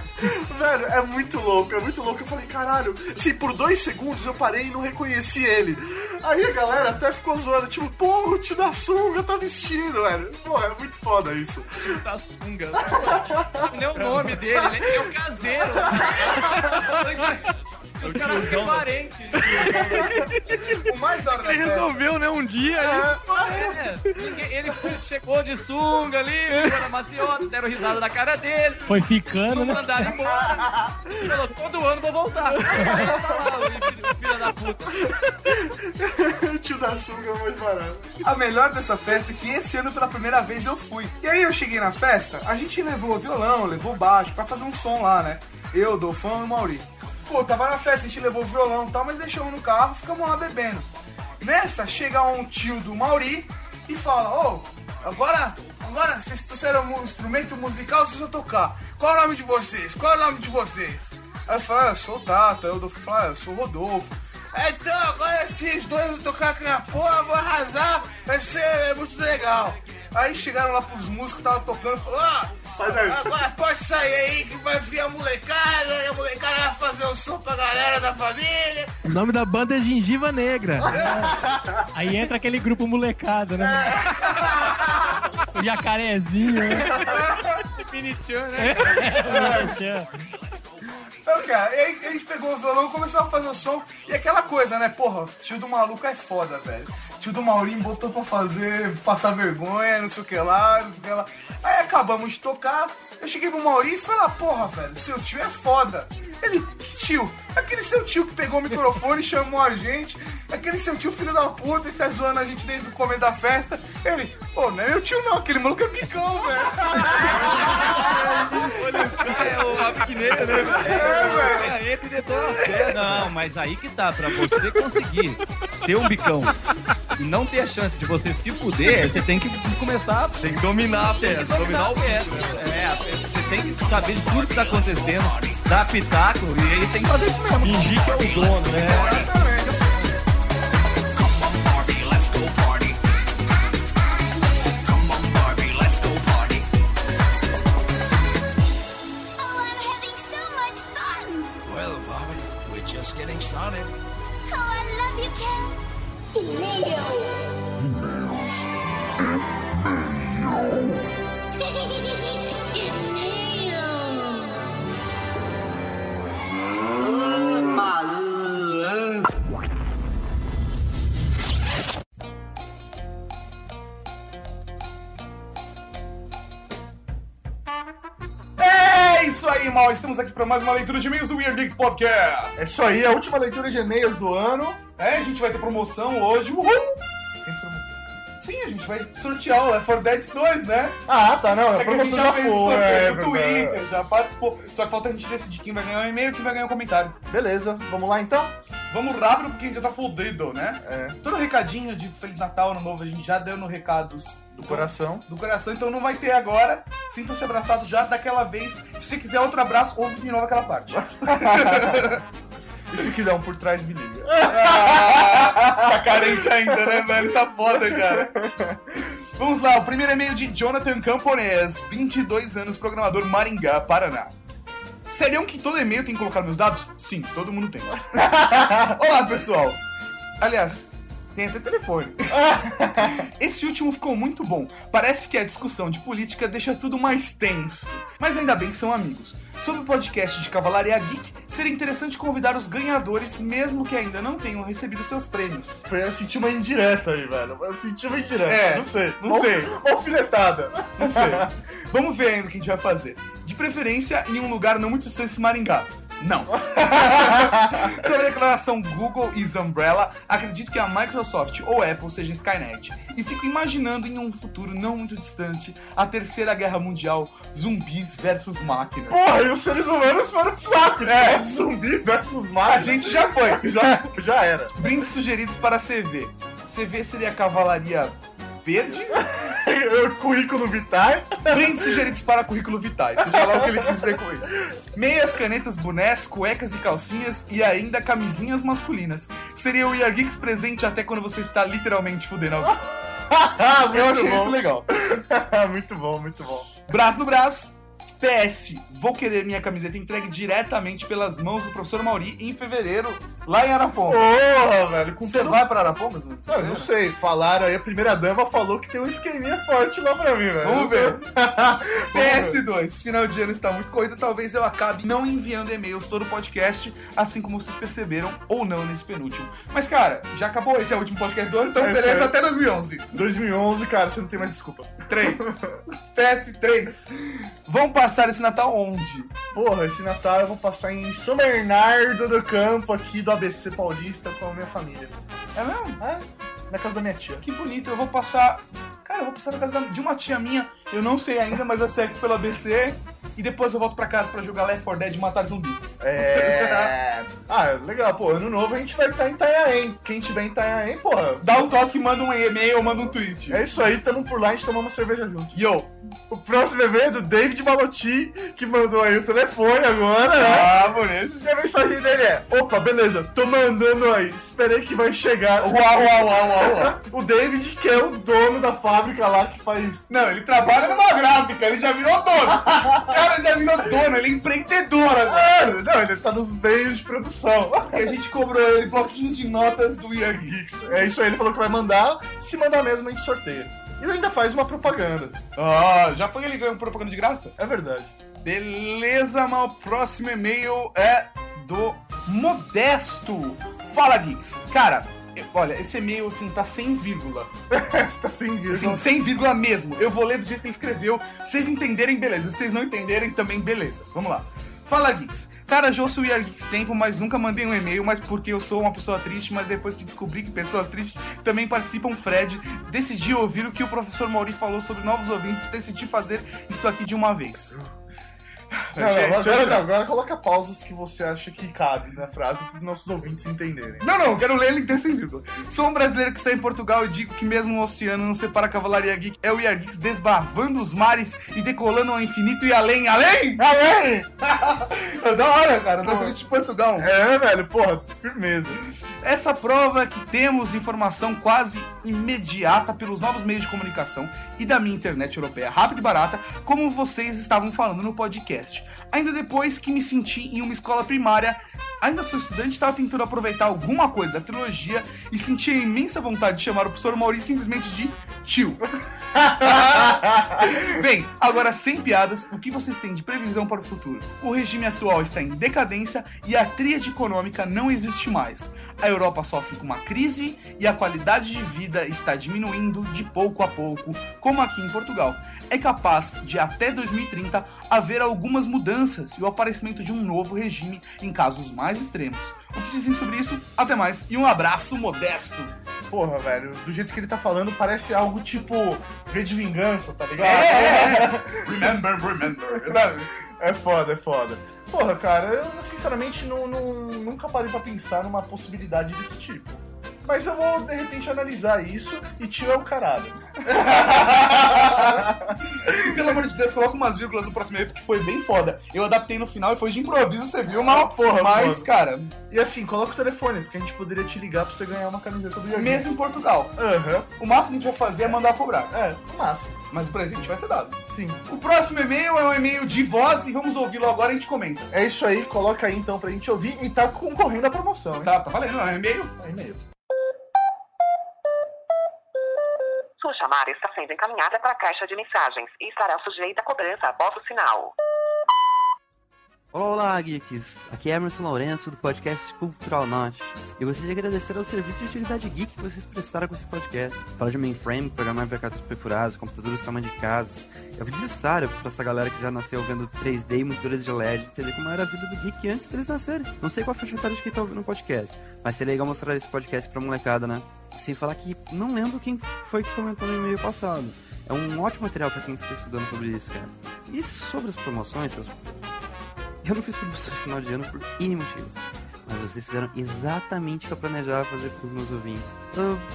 Velho, é muito louco, é muito louco. Eu falei, caralho, assim, por dois segundos eu parei e não reconheci ele. Aí a galera até ficou zoando, tipo, pô, o tio da sunga tá vestido, velho. Pô, é muito foda isso. Da sunga. Nem o nome dele, ele é o caseiro. *laughs* Os caras são parentes. *laughs* O mais da hora da Ele resolveu, né, um dia. É, ninguém- ele foi- chegou de sunga ali, ficou na maciota, deram risada na cara dele, Foi ficando, não né? mandaram embora. Falou, todo ano vou voltar. Aí lá, filho da puta. o *laughs* tio da sunga é mais barato. A melhor dessa festa é que esse ano pela primeira vez eu fui. E aí eu cheguei na festa, a gente levou violão, levou baixo pra fazer um som lá, né? Eu, Dolfão e o Mauri. Pô, tava na festa, a gente levou violão e tal, mas deixamos no carro, ficamos lá bebendo. Nessa, chega um tio do Mauri e fala, ô, agora, agora vocês trouxeram um instrumento musical, vocês vão tocar. Qual é o nome de vocês? Qual é o nome de vocês? Aí eu falei, ah, eu sou o Tata, aí o Dolfo fala, ah, eu sou o Rodolfo. Então, agora esses dois vão tocar aquela porra, vou arrasar, vai ser é muito legal. Aí chegaram lá pros músicos, tava tocando, falou, ó, agora pode sair aí que vai vir a molecada, e a molecada vai fazer o som pra galera da família. O nome da banda é Gengiva Negra. *laughs* Aí entra aquele grupo molecada, né? O jacarezinho, né? Definition, né? Então, cara, e aí a gente pegou o violão e começou a fazer o som. E aquela coisa, né? Porra, tio do maluco é foda, velho. Tio do Maurinho botou pra fazer, passar vergonha, não sei o que lá, não sei o que lá. Aí acabamos de tocar. Eu cheguei pro Maurinho e falei, ah, porra, velho, seu tio é foda. Ele, que tio? Aquele seu tio que pegou o microfone e chamou a gente. Aquele seu tio filho da puta que tá zoando a gente desde o começo da festa. Ele, pô, não é meu tio não, aquele maluco é picão, velho. É o Rapigneiro, né? É, festa. Não, mas aí que tá, pra você conseguir ser um bicão e não ter a chance de você se fuder, *laughs* você tem que começar... Tem que dominar a peça, dominar o peça. É, você tem que saber de tudo que tá acontecendo, dar pitaco, e aí tem que fazer isso mesmo. Fingir que é o dono, né? Isso aí, mal. Estamos aqui para mais uma leitura de e-mails do Weird Geeks Podcast. É isso aí, a última leitura de e-mails do ano. É, a gente vai ter promoção hoje. Uhul! Sim, a gente vai sortear o Left 4 Dead 2, né? Ah, tá, não, a É que a gente já já fez o sorteio é no verdade. Twitter, já participou. Só que falta a gente decidir quem vai ganhar o e-mail e quem vai ganhar o comentário. Beleza, vamos lá então? Vamos rápido porque a gente já tá fudido, né? É. Todo recadinho de Feliz Natal, Ano Novo, a gente já deu no recados Do coração. do coração, então não vai ter agora. Sintam-se abraçados já daquela vez. Se você quiser outro abraço, ouve de novo aquela parte. *laughs* E se quiser um por trás, me liga. *laughs* tá carente ainda, né, velho? Tá foda, cara. Vamos lá, o primeiro e-mail de Jonathan Camponés, 22 anos, programador Maringá, Paraná. Seriam que todo e-mail tem que colocar meus dados? Sim, todo mundo tem. *laughs* Olá, pessoal. Aliás, tem até telefone. *laughs* Esse último ficou muito bom. Parece que a discussão de política deixa tudo mais tenso. Mas ainda bem que são amigos. Sobre o podcast de Cavalaria Geek, seria interessante convidar os ganhadores, mesmo que ainda não tenham recebido seus prêmios. Foi, eu senti uma indireta aí, velho. Eu senti uma indireta. É, não sei. não sei. Uma *laughs* alfinetada. Não sei. Vamos ver ainda o que a gente vai fazer. De preferência em um lugar não muito distante de Maringá. Não. *laughs* Sobre a declaração Google is Umbrella, acredito que a Microsoft ou Apple seja Skynet. E fico imaginando em um futuro não muito distante a terceira guerra mundial, zumbis versus máquinas. Porra, e os seres humanos foram pro saco, É. né? *laughs* Zumbi versus máquina. A gente já foi. *laughs* Já, já era. Brindes sugeridos para CV. CV seria a cavalaria verde. *laughs* currículo Vitae. Brindes sugeridos para currículo Vitae. Seja lá o que ele quis dizer com isso. Meias, canetas, bonés, cuecas e calcinhas e ainda camisinhas masculinas. Seria o Year Geeks presente até quando você está literalmente fudendo alguém. *laughs* Eu achei bom. isso legal. *laughs* muito bom, muito bom. Braço no braço. PS, vou querer minha camiseta entregue diretamente pelas mãos do professor Mauri em fevereiro, lá em Araponga. Porra, velho. Você vai para Araponga? Zé? Não, não sei, falaram aí, a primeira dama falou que tem um esqueminha forte lá pra mim, velho. Vamos ver. Vamos ver. PS2, final de ano está muito corrido, talvez eu acabe não enviando e-mails todo o podcast, assim como vocês perceberam, ou não nesse penúltimo. Mas, cara, já acabou, esse é o último podcast do ano, então É, beleza certo. até 2011. 2011, cara, você não tem mais desculpa. 3. PS3. Vão passar esse Natal onde? Porra, esse Natal eu vou passar em São Bernardo do Campo, aqui do ABC Paulista, com a minha família. É mesmo? É, na casa da minha tia. Que bonito, eu vou passar. Cara, eu vou passar na casa da- de uma tia minha, eu não sei ainda, mas eu sei aqui pela ABC. E depois eu volto pra casa pra jogar Left 4 Dead e matar zumbis. É. *laughs* Ah, legal, pô. Ano novo a gente vai estar em Itanhaém. Quem tiver em Itanhaém, porra. Dá um toque, manda um e-mail ou manda um tweet. É isso aí, tamo por lá, a gente toma uma cerveja junto. Yo! O próximo e-mail é do David Malotti, que mandou aí o telefone agora, né? Ah, bonito. E a mensagem dele é: opa, beleza, tô mandando aí. Esperei que vai chegar. Uau, uau, uau, uau, uau. *laughs* o David, que é o dono da fábrica lá que faz. Não, ele trabalha numa gráfica, ele já virou dono. O cara já virou dono, ele é empreendedor. É, não, ele tá nos meios de produção. E a gente cobrou ele bloquinhos de notas do We Are Geeks. É isso aí, ele falou que vai mandar. Se mandar mesmo, a gente sorteia. E ele ainda faz uma propaganda. Ah, já foi ele ganhou propaganda de graça? É verdade. Beleza, mas o próximo e-mail é do Modesto. Fala, Geeks. Cara, olha, esse e-mail assim tá sem vírgula. *laughs* tá sem vírgula. Assim, sem vírgula mesmo. Eu vou ler do jeito que ele escreveu. Vocês entenderem, beleza. Se vocês não entenderem, também beleza. Vamos lá. Fala, Geeks. Cara, já We Are Geeks tempo, mas nunca mandei um e-mail, mas porque eu sou uma pessoa triste, mas depois que descobri que pessoas tristes também participam, Fred, decidi ouvir o que o professor Mauri falou sobre novos ouvintes e decidi fazer isso aqui de uma vez. Não, não, agora, não, agora coloca pausas que você acha que cabe na frase para os nossos ouvintes entenderem. Não, não, quero ler ele inteiro sem vírgula. Sou um brasileiro que está em Portugal e digo que mesmo o oceano não separa a Cavalaria Geek. É o Yar Geeks desbravando os mares e decolando ao infinito e além. Além? Além! *laughs* é da hora, cara. Brasileiro de Portugal. É, velho, porra, firmeza. Essa prova é que temos informação quase imediata pelos novos meios de comunicação e da minha internet europeia rápida e barata, como vocês estavam falando no podcast. Ainda depois que me senti em uma escola primária, ainda sou estudante, estava tentando aproveitar alguma coisa da trilogia e senti a imensa vontade de chamar o professor Maurício simplesmente de tio. *laughs* Bem, agora sem piadas, o que vocês têm de previsão para o futuro? O regime atual está em decadência e a tríade econômica não existe mais. A Europa sofre com uma crise e a qualidade de vida está diminuindo de pouco a pouco, como aqui em Portugal. É capaz de até 2030 haver algumas mudanças e o aparecimento de um novo regime em casos mais extremos. O que dizem sobre isso? Até mais e um abraço modesto. Porra, velho, do jeito que ele tá falando, parece algo tipo V de vingança, tá ligado? É, *laughs* remember, remember, sabe? É foda, é foda. Porra, cara, eu sinceramente não, não- nunca parei pra pensar numa possibilidade desse tipo. Mas eu vou, de repente, analisar isso e tio é o caralho. *laughs* Pelo amor de Deus, coloca umas vírgulas no próximo e-mail, porque foi bem foda. Eu adaptei no final e foi de improviso, você viu, mal, Porra, mas, porra. cara, E assim, coloca o telefone, porque a gente poderia te ligar pra você ganhar uma camiseta do Yargis. mesmo em Portugal. Aham. O máximo que a gente vai fazer é mandar cobrar. É, no máximo. Mas o presente vai ser dado. Sim. O próximo e-mail é um e-mail de voz e vamos ouvi-lo agora e a gente comenta. É isso aí, coloca aí então pra gente ouvir e tá concorrendo à promoção, hein? Tá, tá valendo, é um e-mail? É e-mail. Sua chamada está sendo encaminhada para a caixa de mensagens e estará sujeita a cobrança após o sinal. Olá, olá, geeks! Aqui é Emerson Lourenço do podcast Cultural Not. E eu gostaria de agradecer ao serviço de utilidade geek que vocês prestaram com esse podcast. Falar de mainframe, programar cartas perfurados, computadores do tamanho de casas. É necessário para essa galera que já nasceu vendo 3D e monitores de LED entender como era a vida do geek antes deles nascerem. Não sei qual a faixa etária de quem tá ouvindo o podcast, mas seria legal mostrar esse podcast pra molecada, né? Sem falar que não lembro quem foi que comentou no e-mail passado. É um ótimo material para quem está estudando sobre isso, cara. E sobre as promoções, seus eu não fiz promoção de final de ano por N motivo. Mas vocês fizeram exatamente o que eu planejava fazer com os meus ouvintes.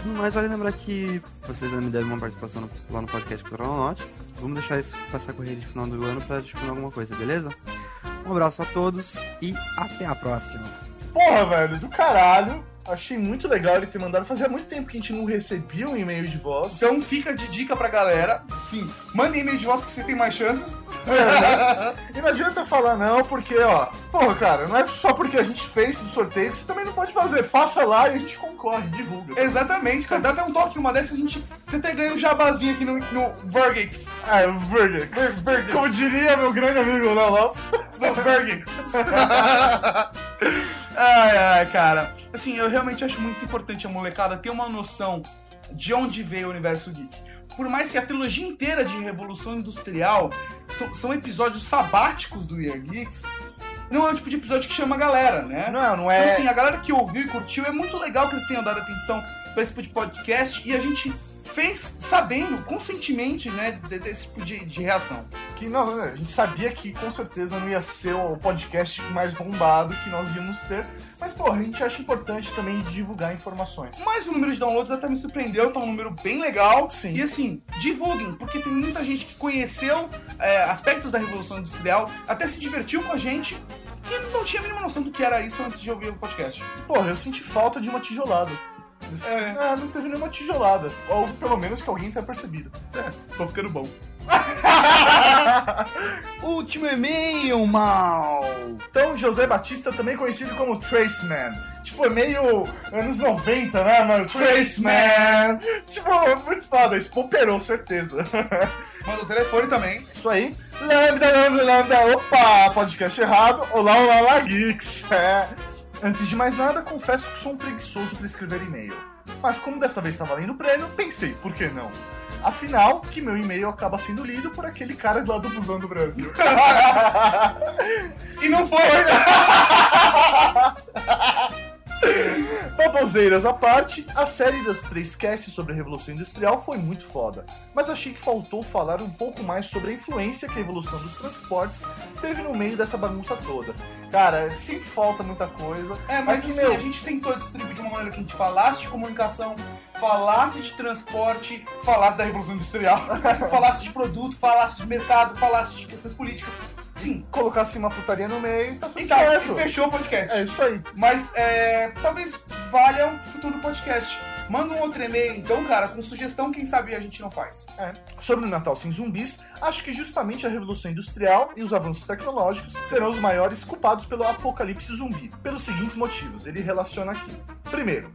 No mais, vale lembrar que vocês ainda me devem uma participação no- lá no podcast Note. Vamos deixar isso passar correr de final do ano pra descobrir alguma coisa, beleza? Um abraço a todos e até a próxima. Porra, velho, do caralho. Achei muito legal ele ter mandado. Fazia muito tempo que a gente não recebia um e-mail de voz. Então fica de dica pra galera. Sim, manda e-mail de voz que você tem mais chances. E *laughs* não adianta falar não, porque, ó, porra, cara, não é só porque a gente fez o sorteio que você também não pode fazer. Faça lá e a gente concorre, divulga. Exatamente, cara. Dá até um toque numa dessas, a gente. Você até ganha um jabazinho aqui no, no Vergex. Ah, o Vergex. Como diria meu grande amigo Léo Lopes. No Vergex. *laughs* ai, ai, cara. Assim, eu realmente acho muito importante a molecada ter uma noção de onde veio o universo geek. Por mais que a trilogia inteira de Revolução Industrial são, são episódios sabáticos do Year Geeks, não é o tipo de episódio que chama a galera, né? Não, não é- Então, assim, a galera que ouviu e curtiu, é muito legal que eles tenham dado atenção pra esse tipo de podcast e a gente fez sabendo, conscientemente, né, de- desse tipo de, de reação. Que não, a gente sabia que com certeza não ia ser o podcast mais bombado que nós íamos ter. Mas, porra, a gente acha importante também divulgar informações. Mas o número de downloads até me surpreendeu, tá um número bem legal. Sim. E assim, divulguem, porque tem muita gente que conheceu é, aspectos da Revolução Industrial, até se divertiu com a gente, que não tinha a mínima noção do que era isso antes de ouvir o podcast. Porra, eu senti falta de uma tijolada. É, não teve nenhuma tijolada. Ou pelo menos que alguém tenha percebido. É, tô ficando bom. *laughs* Último e-mail, mal. Então, José Batista, também conhecido como Traceman. Tipo, é meio anos 90, né, mano? Traceman. Tipo, muito foda. Spoperou, certeza. *laughs* Manda o telefone também. Isso aí. Lambda, lambda, lambda. Opa, podcast errado. Olá, olá, olá, geeks. É. Antes de mais nada, confesso que sou um preguiçoso para escrever e-mail. Mas como dessa vez tá valendo o prêmio, pensei, por que não? Afinal, que meu e-mail acaba sendo lido por aquele cara lá do Busão do Brasil. *laughs* e não foi! *laughs* *laughs* Baboseiras à parte, a série das três casts sobre a Revolução Industrial foi muito foda, mas achei que faltou falar um pouco mais sobre a influência que a evolução dos transportes teve no meio dessa bagunça toda. Cara, sempre falta muita coisa. É, mas Aqui, assim, a gente tentou distribuir de uma maneira que a gente falasse de comunicação, falasse de transporte, falasse da Revolução Industrial, *laughs* falasse de produto, falasse de mercado, falasse de questões políticas. Sim. Colocasse uma putaria no meio, tá tudo E, tá, certo. e fechou o podcast. É isso aí. Mas é, talvez valha um futuro podcast. Manda um outro e-mail, então, cara, com sugestão, quem sabe a gente não faz. É. Sobre o Natal sem zumbis, acho que justamente a Revolução Industrial e os avanços tecnológicos serão os maiores culpados pelo apocalipse zumbi, pelos seguintes motivos. Ele relaciona aqui. Primeiro,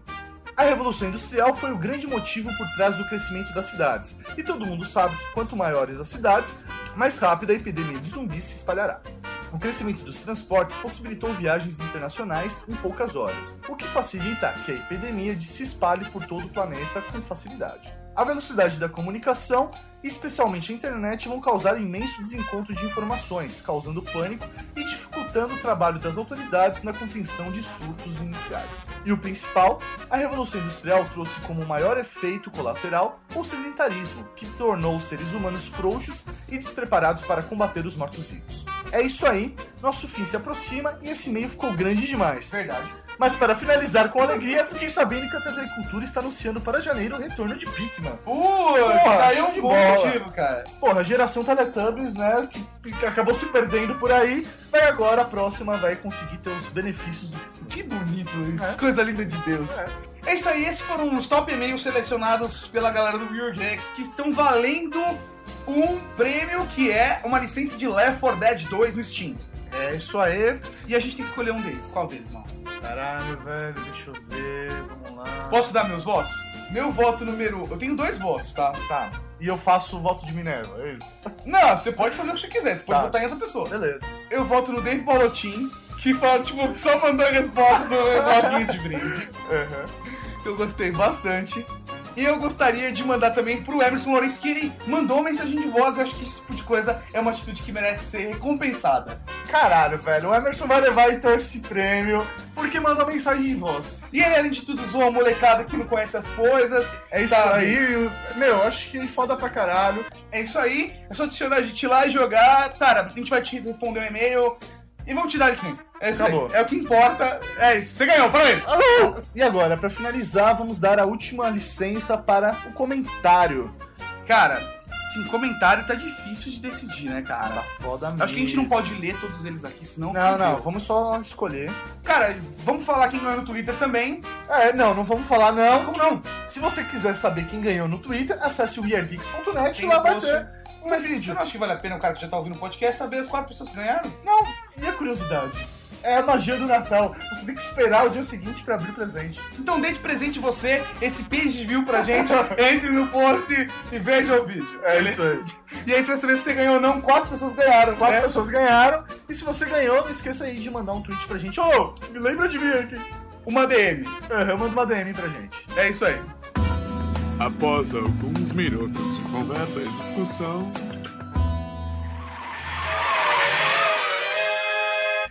a Revolução Industrial foi o grande motivo por trás do crescimento das cidades, e todo mundo sabe que quanto maiores as cidades, mais rápido a epidemia de zumbis se espalhará. O crescimento dos transportes possibilitou viagens internacionais em poucas horas, o que facilita que a epidemia de se espalhe por todo o planeta com facilidade. A velocidade da comunicação, especialmente a internet, vão causar imenso desencontro de informações, causando pânico e dificultando o trabalho das autoridades na contenção de surtos iniciais. E o principal, a Revolução Industrial trouxe como maior efeito colateral o sedentarismo, que tornou os seres humanos frouxos e despreparados para combater os mortos-vivos. É isso aí, nosso fim se aproxima e esse meio ficou grande demais. Verdade. Mas para finalizar com alegria, fiquei sabendo que a TV Cultura está anunciando para janeiro o retorno de Pikmin. É um show de bom bola. motivo, cara. Porra, a geração Teletubbies, né, que, que acabou se perdendo por aí, vai agora, a próxima vai conseguir ter os benefícios do Que bonito isso. É. Coisa linda de Deus. É. isso aí, esses foram os top e-mails selecionados pela galera do Weird X que estão valendo um prêmio que é uma licença de Left 4 Dead 2 no Steam. É isso aí. E a gente tem que escolher um deles. Qual deles, mano? Caralho, velho, deixa eu ver, vamos lá. Posso dar meus votos? Meu voto número. Eu tenho dois votos, tá? Tá. E eu faço o voto de Minerva, é isso? Não, você pode fazer o que você quiser, você pode Tá. votar em outra pessoa. Beleza. Eu voto no Dave Balotin, que fala, tipo, só mandou respostas sobre bloquinho de brinde. Eu gostei bastante. E eu gostaria de mandar também pro Emerson Lourenço, que ele mandou mensagem de voz. Eu acho que esse tipo de coisa é uma atitude que merece ser recompensada. Caralho, velho, o Emerson vai levar então esse prêmio porque mandou mensagem de voz. E ele, além de tudo, zoa a molecada que não conhece as coisas. É isso sabe? aí, meu, eu acho que foda pra caralho. É isso aí. É só adicionar a gente lá e jogar. Cara, a gente vai te responder um e-mail. E vamos te dar licença. É isso Acabou. aí. É o que importa. É isso. Você ganhou, parabéns. E agora, pra finalizar, vamos dar a última licença para o comentário. Cara, sim, comentário tá difícil de decidir, né, cara? Tá foda mesmo. Acho que a gente não pode ler todos eles aqui, senão. Não, não, vamos só escolher. Cara, vamos falar quem ganhou no Twitter também. É, não, não vamos falar não. Como não? Se você quiser saber quem ganhou no Twitter, acesse o weirdgeeks.net e lá vai ter Mas vídeo. você não acha que vale a pena o cara que já tá ouvindo o podcast saber as quatro pessoas que ganharam? Não, e a curiosidade? É a magia do Natal. Você tem que esperar o dia seguinte pra abrir presente. Então dê de presente você esse page view pra gente, *laughs* entre no post e veja o vídeo. É isso aí. E aí você vai saber se você ganhou ou não. Quatro pessoas ganharam, Quatro né? pessoas ganharam. E se você ganhou, não esqueça aí de mandar um tweet pra gente. Ô, me lembra de mim aqui. Uma DM. É, manda uma DM pra gente. É isso aí. Após alguns minutos de conversa e discussão,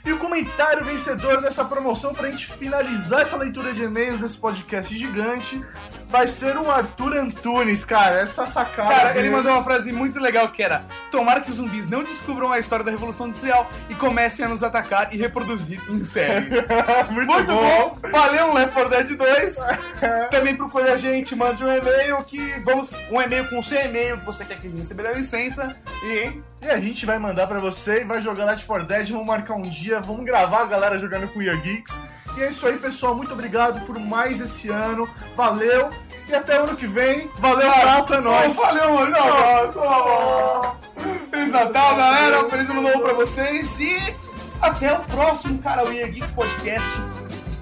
E o comentário vencedor dessa promoção pra gente finalizar essa leitura de e-mails desse podcast gigante vai ser o Arthur Antunes, cara. Essa sacada. Cara, dele- ele mandou uma frase muito legal que era: Tomara que os zumbis não descubram a história da Revolução Industrial e comecem a nos atacar e reproduzir em série. *laughs* muito, bom. Valeu, Left 4 Dead 2. *laughs* Também procure a gente, mande um e-mail que vamos. Um e-mail com o seu e-mail que você quer que receber a licença. E E a gente vai mandar pra você e vai jogar Left 4 Dead, vamos marcar um dia, vamos gravar a galera jogando com Year Geeks. E é isso aí, pessoal. Muito obrigado por mais esse ano. Valeu. E até o ano que vem. Valeu, Prato, é nóis. Valeu, mano. Abraço. *laughs* Feliz Natal, galera. Feliz ano novo pra vocês. E até o próximo, cara. O Year Geeks Podcast.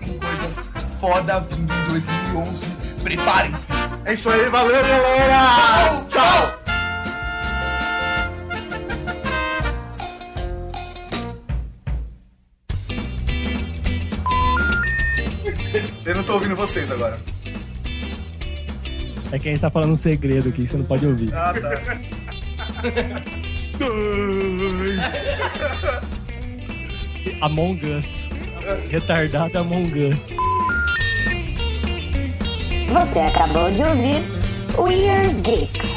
Tem coisas foda vindo em 2011. Preparem-se. É isso aí, valeu, galera. Tchau. Eu não tô ouvindo vocês agora. É que a gente tá falando um segredo aqui, você não pode ouvir. Ah, tá. *laughs* Among Us. Retardado Among Us. Você acabou de ouvir Weird Geeks.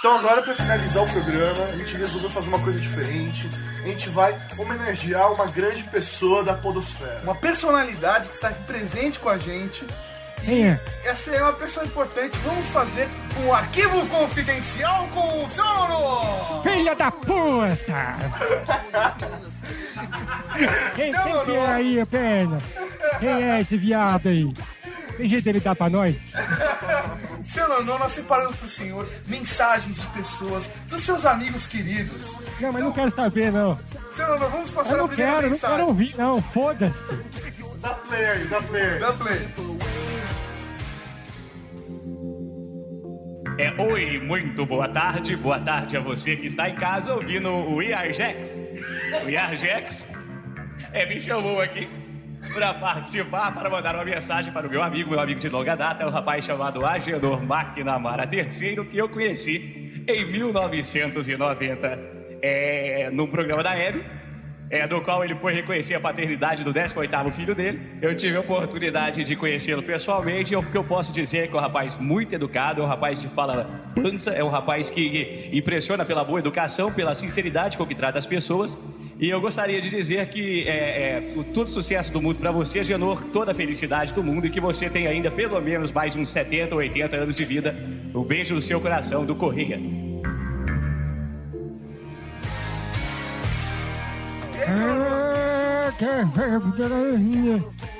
Então agora, pra finalizar o programa, a gente resolveu fazer uma coisa diferente. A gente vai homenagear uma grande pessoa da podosfera. Uma personalidade que está aqui presente com a gente. Quem é? Essa é uma pessoa importante. Vamos fazer um arquivo confidencial com o Sono! Filha da puta! *laughs* Quem, Seu quem é aí, perna? Quem é esse viado aí? Tem jeito dele dar pra nós? *laughs* Seu Nonô, nós separamos pro senhor mensagens de pessoas, dos seus amigos queridos. Não, mas não quero saber, não. Seu Nonô, vamos passar Eu não a primeira quero, não mensagem. quero ouvir, não. Foda-se. Dá play aí, dá play. Dá play. É, oi, muito boa tarde. Boa tarde a você que está em casa ouvindo o Iarjex. O Iarjex é, me chamou aqui para participar, para mandar uma mensagem para o meu amigo, meu amigo de longa data, o rapaz chamado Agenor McNamara III, que eu conheci em 1990 é, programa da Hebe é, do qual ele foi reconhecer a paternidade do 18º filho dele. Eu tive a oportunidade de conhecê-lo pessoalmente e o que eu posso dizer é que é um rapaz muito educado, é um rapaz de fala mansa, é um rapaz que impressiona pela boa educação, pela sinceridade com que trata as pessoas. E eu gostaria de dizer que é, é, o- todo sucesso do mundo para você, Genor, toda a felicidade do mundo e que você tenha ainda pelo menos mais uns 70 ou 80 anos de vida. Um beijo no seu coração, do Correia. Ah,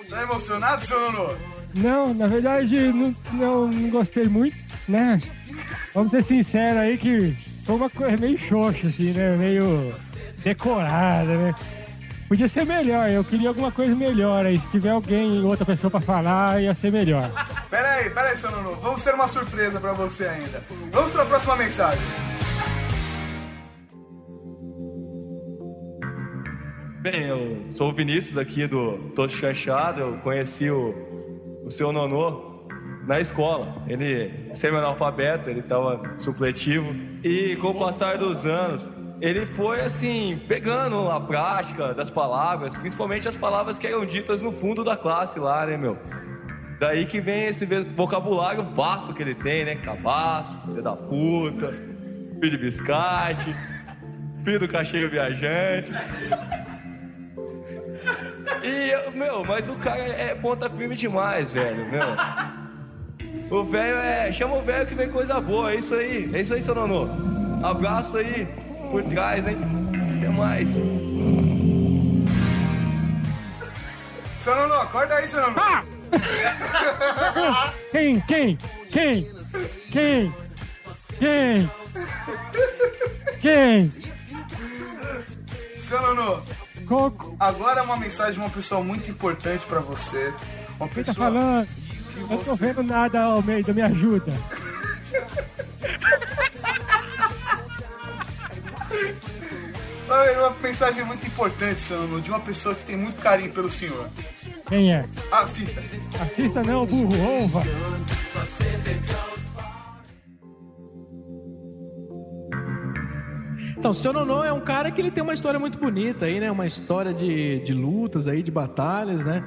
Tá emocionado, seu Nonô? Não, na verdade, não, não, não gostei muito, né? Vamos ser sinceros aí que foi uma coisa meio xoxa, assim, né? Meio decorada, né? Podia ser melhor, eu queria alguma coisa melhor aí. Se tiver alguém, outra pessoa pra falar, ia ser melhor. Pera aí, pera aí, seu Nonô. Vamos ter uma surpresa pra você ainda. Vamos pra próxima mensagem. Bem, eu sou o Vinícius aqui do Tô Chanchado. Eu conheci o, o seu Nonô na escola. Ele é semi-analfabeto, ele estava supletivo. E com o passar dos anos, ele foi assim, pegando a prática das palavras, principalmente as palavras que eram ditas no fundo da classe lá, né, meu? Daí que vem esse vocabulário vasto que ele tem, né? Cabaço, filho da puta, filho de biscate. Filho do cachorro viajante. E, meu, mas o cara é ponta firme demais, velho, meu. O velho é. Chama o velho que vem coisa boa, é isso aí. É isso aí, seu Nonô. Abraço aí por trás, hein? Até mais. Seu Nono, acorda aí, seu Nono. *laughs* Quem? Quem? Quem? Quem? Quem? Quem? Seu Nono, Coco. agora uma mensagem de uma pessoa muito importante pra você. Uma Quem tá pessoa. falando? Eu não tô vendo nada, Almeida, me ajuda. *laughs* Olha, Uma mensagem muito importante, seu Nono, de uma pessoa que tem muito carinho pelo senhor. Quem é? Assista. Assista não, burro, ova. Então, o seu Nonô é um cara que ele tem uma história muito bonita aí, né? Uma história de, de lutas aí, de batalhas, né?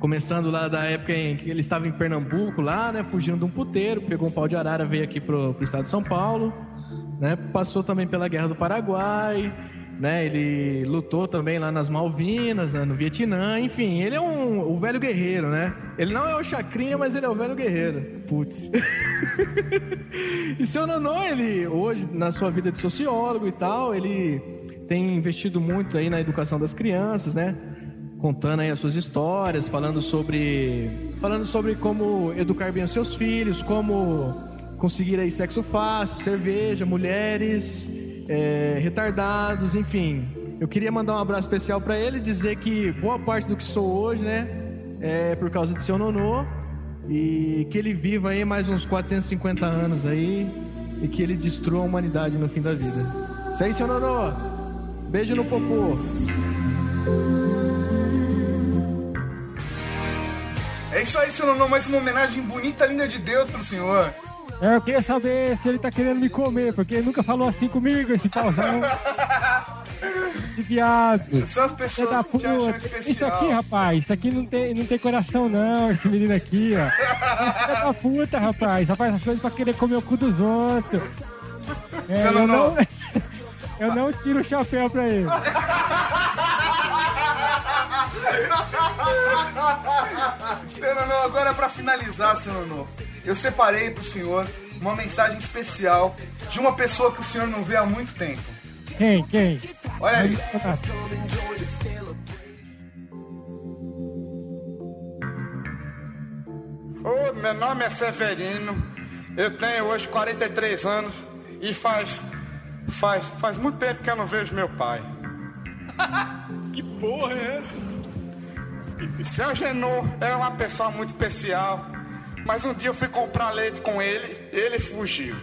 Começando lá da época em que ele estava em Pernambuco, lá, né? Fugindo de um puteiro, pegou um pau de arara, veio aqui pro, pro estado de São Paulo, né? Passou também pela Guerra do Paraguai, né? Ele lutou também lá nas Malvinas, né? no Vietnã, enfim, ele é um, o velho guerreiro, né? Ele não é o Chacrinha, mas ele é o velho guerreiro. Putz. *laughs* E seu Nonô, ele hoje, na sua vida de sociólogo e tal, ele tem investido muito aí na educação das crianças, né? Contando aí as suas histórias, falando sobre. Falando sobre como educar bem os seus filhos, como conseguir aí sexo fácil, cerveja, mulheres, é, retardados, enfim. Eu queria mandar um abraço especial pra ele, dizer que boa parte do que sou hoje, né? É por causa de seu Nonô. E que ele viva aí mais uns 450 anos aí e que ele destrua a humanidade no fim da vida. Isso aí, seu Nonô. Beijo no popô. É isso aí, seu Nono, mais uma homenagem bonita, linda de Deus pro senhor. É, eu queria saber se ele tá querendo me comer, porque ele nunca falou assim comigo, esse pauzão. *laughs* Esse viado. São as pessoas da puta. Isso aqui, rapaz, isso aqui não tem, não tem coração, não, esse menino aqui, ó. Filho da puta, rapaz. Faz essas coisas pra querer comer o cu dos outros. É, eu, Nonô. não, *laughs* eu não tiro o chapéu pra ele. Seu Nono, agora pra finalizar, seu Nono, eu separei pro senhor uma mensagem especial de uma pessoa que o senhor não vê há muito tempo. Quem? Quem? Olha aí. Ô, meu nome é Severino, eu tenho hoje 43 anos e faz, faz, faz muito tempo que eu não vejo meu pai. *laughs* Que porra é essa? Seu Genô era uma pessoa muito especial, mas um dia eu fui comprar leite com ele, ele fugiu.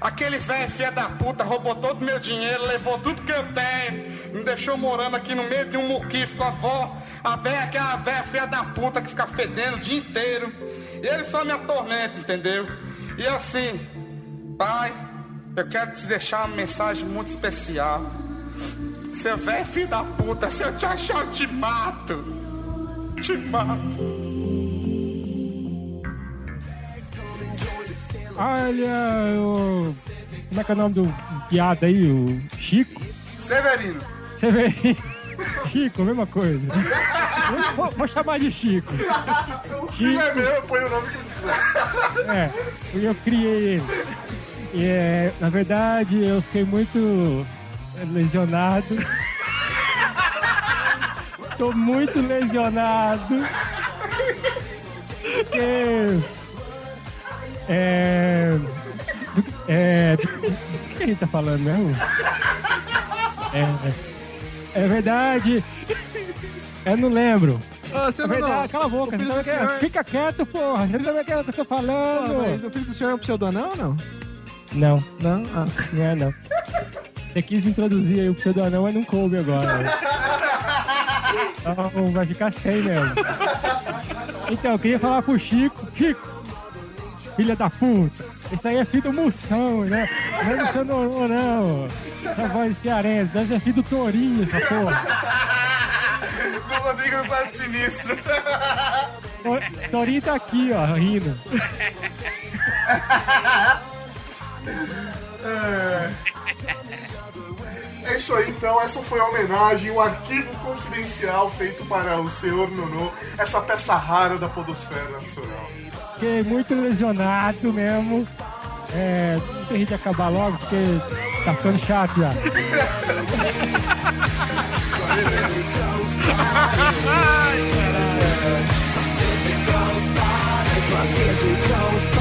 Aquele velho filho da puta roubou todo meu dinheiro, levou tudo que eu tenho, me deixou morando aqui no meio de um muquifo com a avó, a velha aquela velha filha da puta que fica fedendo o dia inteiro. E ele só me atormenta, entendeu? E assim, pai, eu quero te deixar uma mensagem muito especial. Seu velho filho da puta, se eu te achar, eu te mato. Te mato. Olha, o... como é que é o nome do viado aí? O Chico? Severino. Severino. *laughs* Chico, mesma coisa. Vou, vou chamar de Chico. *laughs* O filho é meu, põe o nome que quiser. É, eu criei ele. E, é, na verdade, eu fiquei muito lesionado. Tô muito lesionado. Porque. É. do- É. do- O que a gente tá falando mesmo? É, é verdade. Eu não lembro. Ô, seu é verdade, Nonô, cala a boca. o você vendo? senhor- Fica quieto, porra. Você não tá vendo o que eu tô falando? Mas o filho do senhor é um pseudonão ou não? Não. Não? Ah. Não é, não. Você quis introduzir aí o pseudonão, mas não coube agora. né? Então vai ficar sem mesmo. Então, eu queria falar pro Chico. Chico, filha da puta. Isso aí é filho do Moção, né? Não é do seu Norô, não. Essa voz cearense. Deve ser filho do Torinho, essa porra. Do Rodrigo do Quarto Sinistro. O Torinho tá aqui, ó, rindo. É. É isso aí, então. Essa foi a homenagem, o arquivo confidencial feito para o senhor Nonô, essa peça rara da Podosfera Nacional. Fiquei muito lesionado mesmo. É, não tem de acabar logo, porque tá ficando chato já. Ai. *laughs*